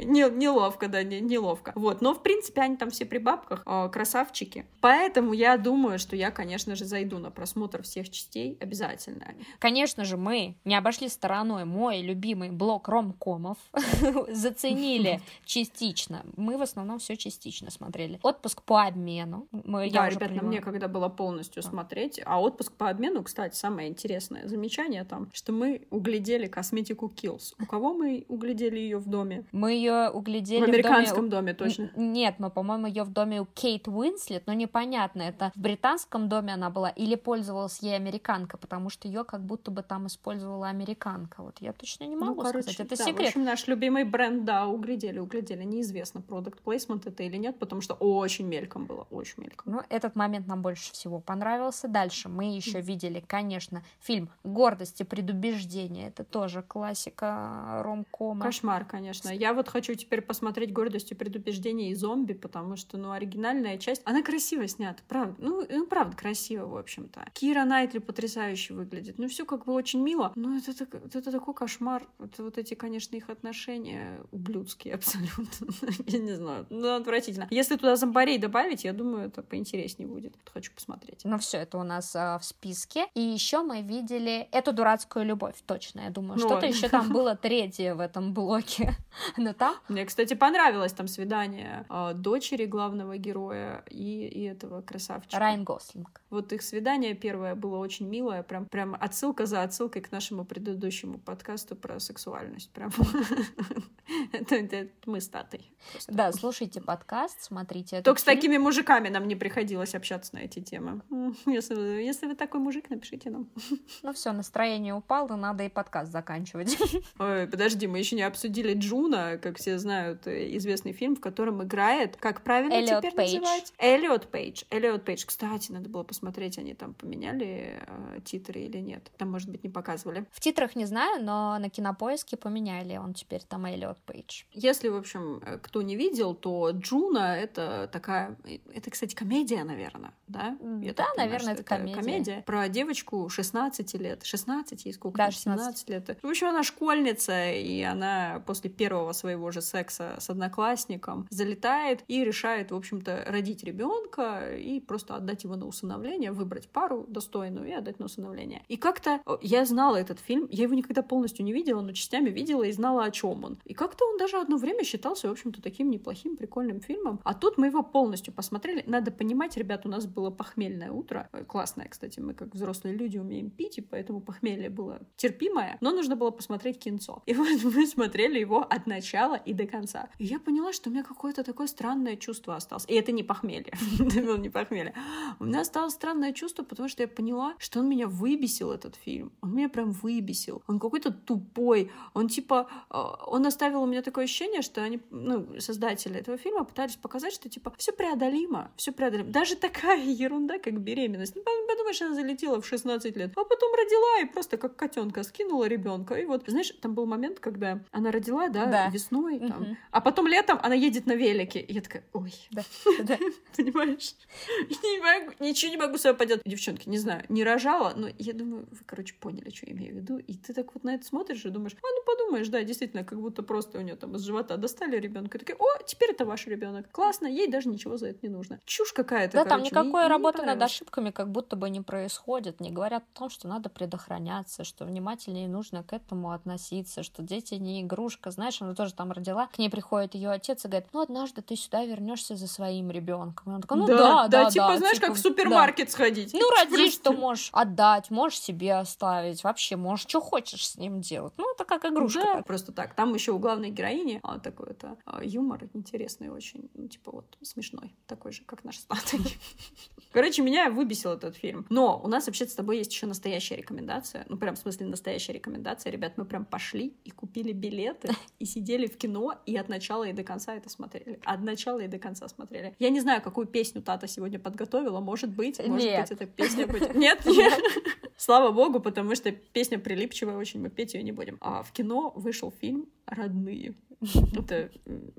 Неловко, да, неловко. Вот, но в принципе они там все при бабках, красавчики красавчики. Поэтому я думаю, что я, конечно же, зайду на просмотр всех частей обязательно. Конечно же, мы не обошли стороной мой любимый блок ромкомов. Заценили частично. Мы в основном все частично смотрели. Отпуск по обмену. Мы, да, ребят, нам некогда было полностью смотреть. А отпуск по обмену, кстати, самое интересное замечание там, что мы углядели косметику Kills. У кого мы углядели ее в доме? Мы ее углядели в американском доме, доме точно. Нет, мы, по-моему, ее в доме у Кейт Уинслет, но непонятно, это в британском доме она была или пользовалась ей американка, потому что ее как будто бы там использовала американка. Вот я точно не ну, могу ну, короче, сказать. Это да, секрет. В общем, наш любимый бренд, да, углядели, углядели. Неизвестно, продукт плейсмент это или нет, потому что очень мельком было, очень мельком. Ну, этот момент нам больше всего понравился. Дальше мы еще видели, конечно, фильм «Гордость и предубеждение». Это тоже классика ромкома. Кошмар, конечно. Я вот хочу теперь посмотреть «Гордость и предубеждение» и «Зомби», потому что, ну, оригинальная часть, она красиво снята, правда. Ну, ну правда, красиво, в общем-то. Кира Найтли потрясающе выглядит. Ну, все как бы очень мило, но это, это, это такой кошмар. Это вот эти, конечно, их отношения ублюдские абсолютно. Я не знаю. Ну, отвратительно. Если туда зомбарей добавить, я думаю, это поинтереснее будет. Хочу посмотреть. Ну, все, это у нас а, в списке. И еще мы видели эту дурацкую любовь, точно, я думаю. Ну, Что-то еще там было третье в этом блоке. Но там... Мне, кстати, понравилось там свидание э, дочери главного героя и, и этого красавчика. Райан Гослинг. Вот их свидание первое было очень милое, прям, прям отсылка за отсылкой к нашему предыдущему подкасту про сексуальность. Прям это, мы с Татой. Да, слушайте подкаст, смотрите. Только с такими мужиками нам не приходилось общаться на эти темы. Если, если вы такой мужик, напишите нам. Ну все, настроение упало, надо и подкаст заканчивать. Ой, подожди, мы еще не обсудили Джуно, как все знают, э, известный фильм, в котором играет, как правильно Эллиот теперь Пейдж. называть? Эллиот Пейдж. Эллиот Пейдж. Кстати, надо было посмотреть, они там поменяли э, титры или нет. Там, может быть, не показывали. В титрах не знаю, но на кинопоиске поменяли. Он теперь там Эллиот Пейдж. Если, в общем, э, кто не видел, то Джуна — это такая... Это, кстати, комедия, наверное, да? Я да, наверное, это комедия. комедия. Про девочку 16 лет. 16 ей сколько? Да, 16. 17 лет. В общем, она школьница, и она после первого своего же секса с одноклассником залетает и решает, в общем-то, родить ребенка и просто отдать его на усыновление, выбрать пару достойную и отдать на усыновление. И как-то я знала этот фильм, я его никогда полностью не видела, но частями видела и знала, о чем он. И как-то он даже одно время считался, в общем-то, таким неплохим, прикольным фильмом. А тут мы его полностью посмотрели. Надо понимать, ребят, у нас было похмельное утро. Э, классное, кстати, мы как взрослые люди умеем пить, и поэтому похмелье было терпимое, но нужно было посмотреть кинцо. И вот мы смотрели его от начала и до конца. И я поняла, что у меня какое-то такое странное чувство осталось. И это не похмелье. Это было не похмелье. У меня осталось странное чувство, потому что я поняла, что он меня выбесил, этот фильм. Он меня прям выбесил. Он какой-то тупой. Он типа... Э, он оставил у меня такое ощущение, что они, ну, создатели этого фильма пытались показать, что типа все преодолимо, все преодолимо. Даже такая ерунда, как беременность. Ну, подумаешь, она залетела в 16 лет, а потом родила и просто как котенка скинула ребенка. И вот, знаешь, там был момент, когда она родила, да, да. весной, там, угу. а потом летом она едет на велике. И я такая, ой. Да. Понимаешь? Не могу, ничего не могу с собой поделать. Девчонки, не знаю, не рожала, но я думаю, вы, короче, поняли, что я имею в виду. И ты так вот на это смотришь и думаешь, а ну подумаешь, да, действительно, как будто просто у нее там из живота достали ребенка. Такие, о, теперь это ваш ребенок. Классно, ей даже ничего за это не нужно. Чушь какая-то. Да, короче, там никакой работы над ошибками как будто бы не происходит. Не говорят о том, что надо предохраняться, что внимательнее нужно к этому относиться, что дети не игрушка. Знаешь, она тоже там родила, к ней приходит ее отец и говорит, ну, однажды ты сюда вернешься за своим ребенком. Она такая, ну да, да, да, да типа, да, знаешь, типа, как в супермаркет да. сходить. Ну, родишь, что можешь отдать, можешь себе оставить, вообще можешь, что хочешь с ним делать. Ну, это как игрушка. Да, просто так. Там еще у главной героини а, такой это а, юмор интересный очень, ну, типа вот смешной, такой же, как наш с Короче, меня выбесил этот фильм. Но у нас вообще с тобой есть еще настоящая рекомендация. Ну, прям в смысле настоящая рекомендация. Ребят, мы прям пошли и купили билеты, и сидели в кино, и от начала и до конца это смотрели. От начала и до конца смотрели. Я не знаю, какую песню Тата сегодня подготовила. Может быть, может Нет. быть, эта песня будет... Нет? Нет? Слава богу, потому что песня прилипчивая очень, мы петь ее не будем. А в кино вышел фильм «Родные». Это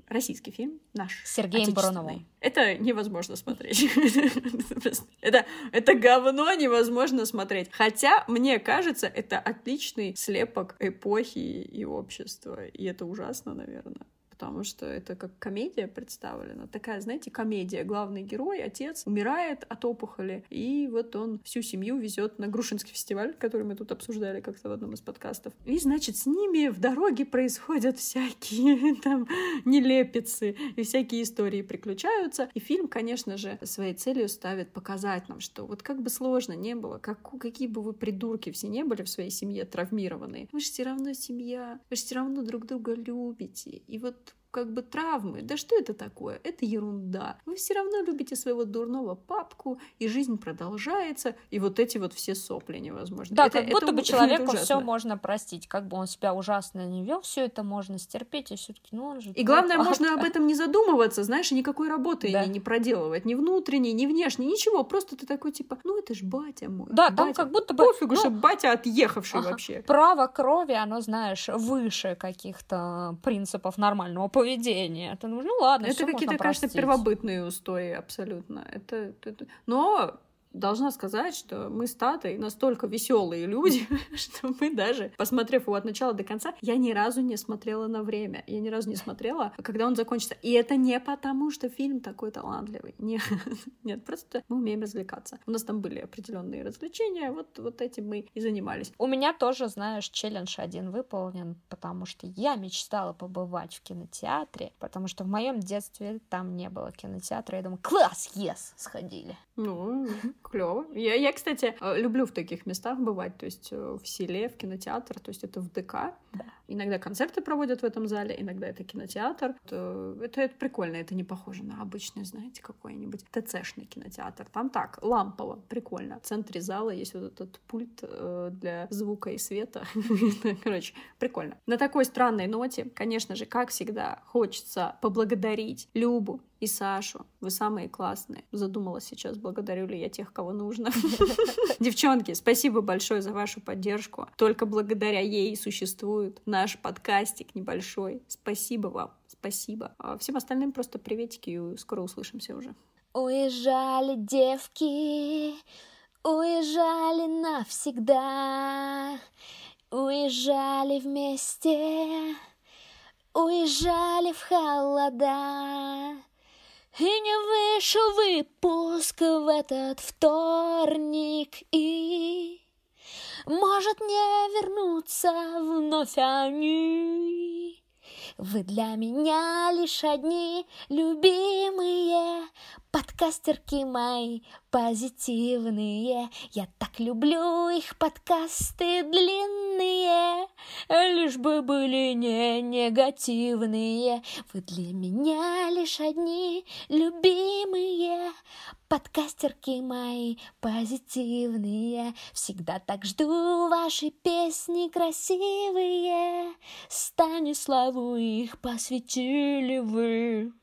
российский фильм, наш. Сергеем Буруновым. Это невозможно смотреть. это, это говно невозможно смотреть. Хотя, мне кажется, это отличный слепок эпохи и общества. И это ужасно, наверное потому что это как комедия представлена. Такая, знаете, комедия. Главный герой, отец, умирает от опухоли, и вот он всю семью везет на Грушинский фестиваль, который мы тут обсуждали как-то в одном из подкастов. И, значит, с ними в дороге происходят всякие там нелепицы и всякие истории приключаются. И фильм, конечно же, своей целью ставит показать нам, что вот как бы сложно не было, как, какие бы вы придурки все не были в своей семье травмированные, вы же все равно семья, вы же все равно друг друга любите. И вот как бы травмы. Да что это такое? Это ерунда. Вы все равно любите своего дурного папку, и жизнь продолжается, и вот эти вот все сопли невозможно. Да, это, как будто это, бы человеку все можно простить, как бы он себя ужасно не вел, все это можно стерпеть, и все-таки, ну он же. И главное, папка. можно об этом не задумываться, знаешь, и никакой работы да. не, не проделывать, ни внутренней, ни внешней, ничего. Просто ты такой типа, ну это ж батя мой. Да, батя. там как будто бы. Пофигу, ну, что батя отъехавший ага. вообще. Право крови, оно, знаешь, выше каких-то принципов нормального поведения. Это, ну, ну ладно, Это какие-то, конечно, первобытные устои абсолютно. Это, это... Но должна сказать, что мы с Татой настолько веселые люди, что мы даже, посмотрев его от начала до конца, я ни разу не смотрела на время. Я ни разу не смотрела, когда он закончится. И это не потому, что фильм такой талантливый. Нет, нет просто мы умеем развлекаться. У нас там были определенные развлечения, вот, вот этим мы и занимались. У меня тоже, знаешь, челлендж один выполнен, потому что я мечтала побывать в кинотеатре, потому что в моем детстве там не было кинотеатра. Я думаю, класс, yes, сходили. Ну, клево. Я, я, кстати, э, люблю в таких местах бывать, то есть э, в селе, в кинотеатр, то есть это в ДК. Да. Иногда концерты проводят в этом зале, иногда это кинотеатр. Это, это, это прикольно, это не похоже на обычный, знаете, какой-нибудь ТЦшный кинотеатр. Там так, лампово, прикольно. В центре зала есть вот этот пульт э, для звука и света. Короче, прикольно. На такой странной ноте, конечно же, как всегда, хочется поблагодарить Любу, и Сашу. Вы самые классные. Задумала сейчас, благодарю ли я тех, кого нужно. Девчонки, спасибо большое за вашу поддержку. Только благодаря ей существует наш подкастик небольшой. Спасибо вам. Спасибо. А всем остальным просто приветики и скоро услышимся уже. Уезжали девки, уезжали навсегда, уезжали вместе, уезжали в холода. И не вышел выпуск в этот вторник, и может не вернуться вновь они. Вы для меня лишь одни любимые подкастерки мои позитивные. Я так люблю их подкасты длинные, лишь бы были не негативные. Вы для меня лишь одни любимые подкастерки мои позитивные. Всегда так жду ваши песни красивые. Станиславу их посвятили вы.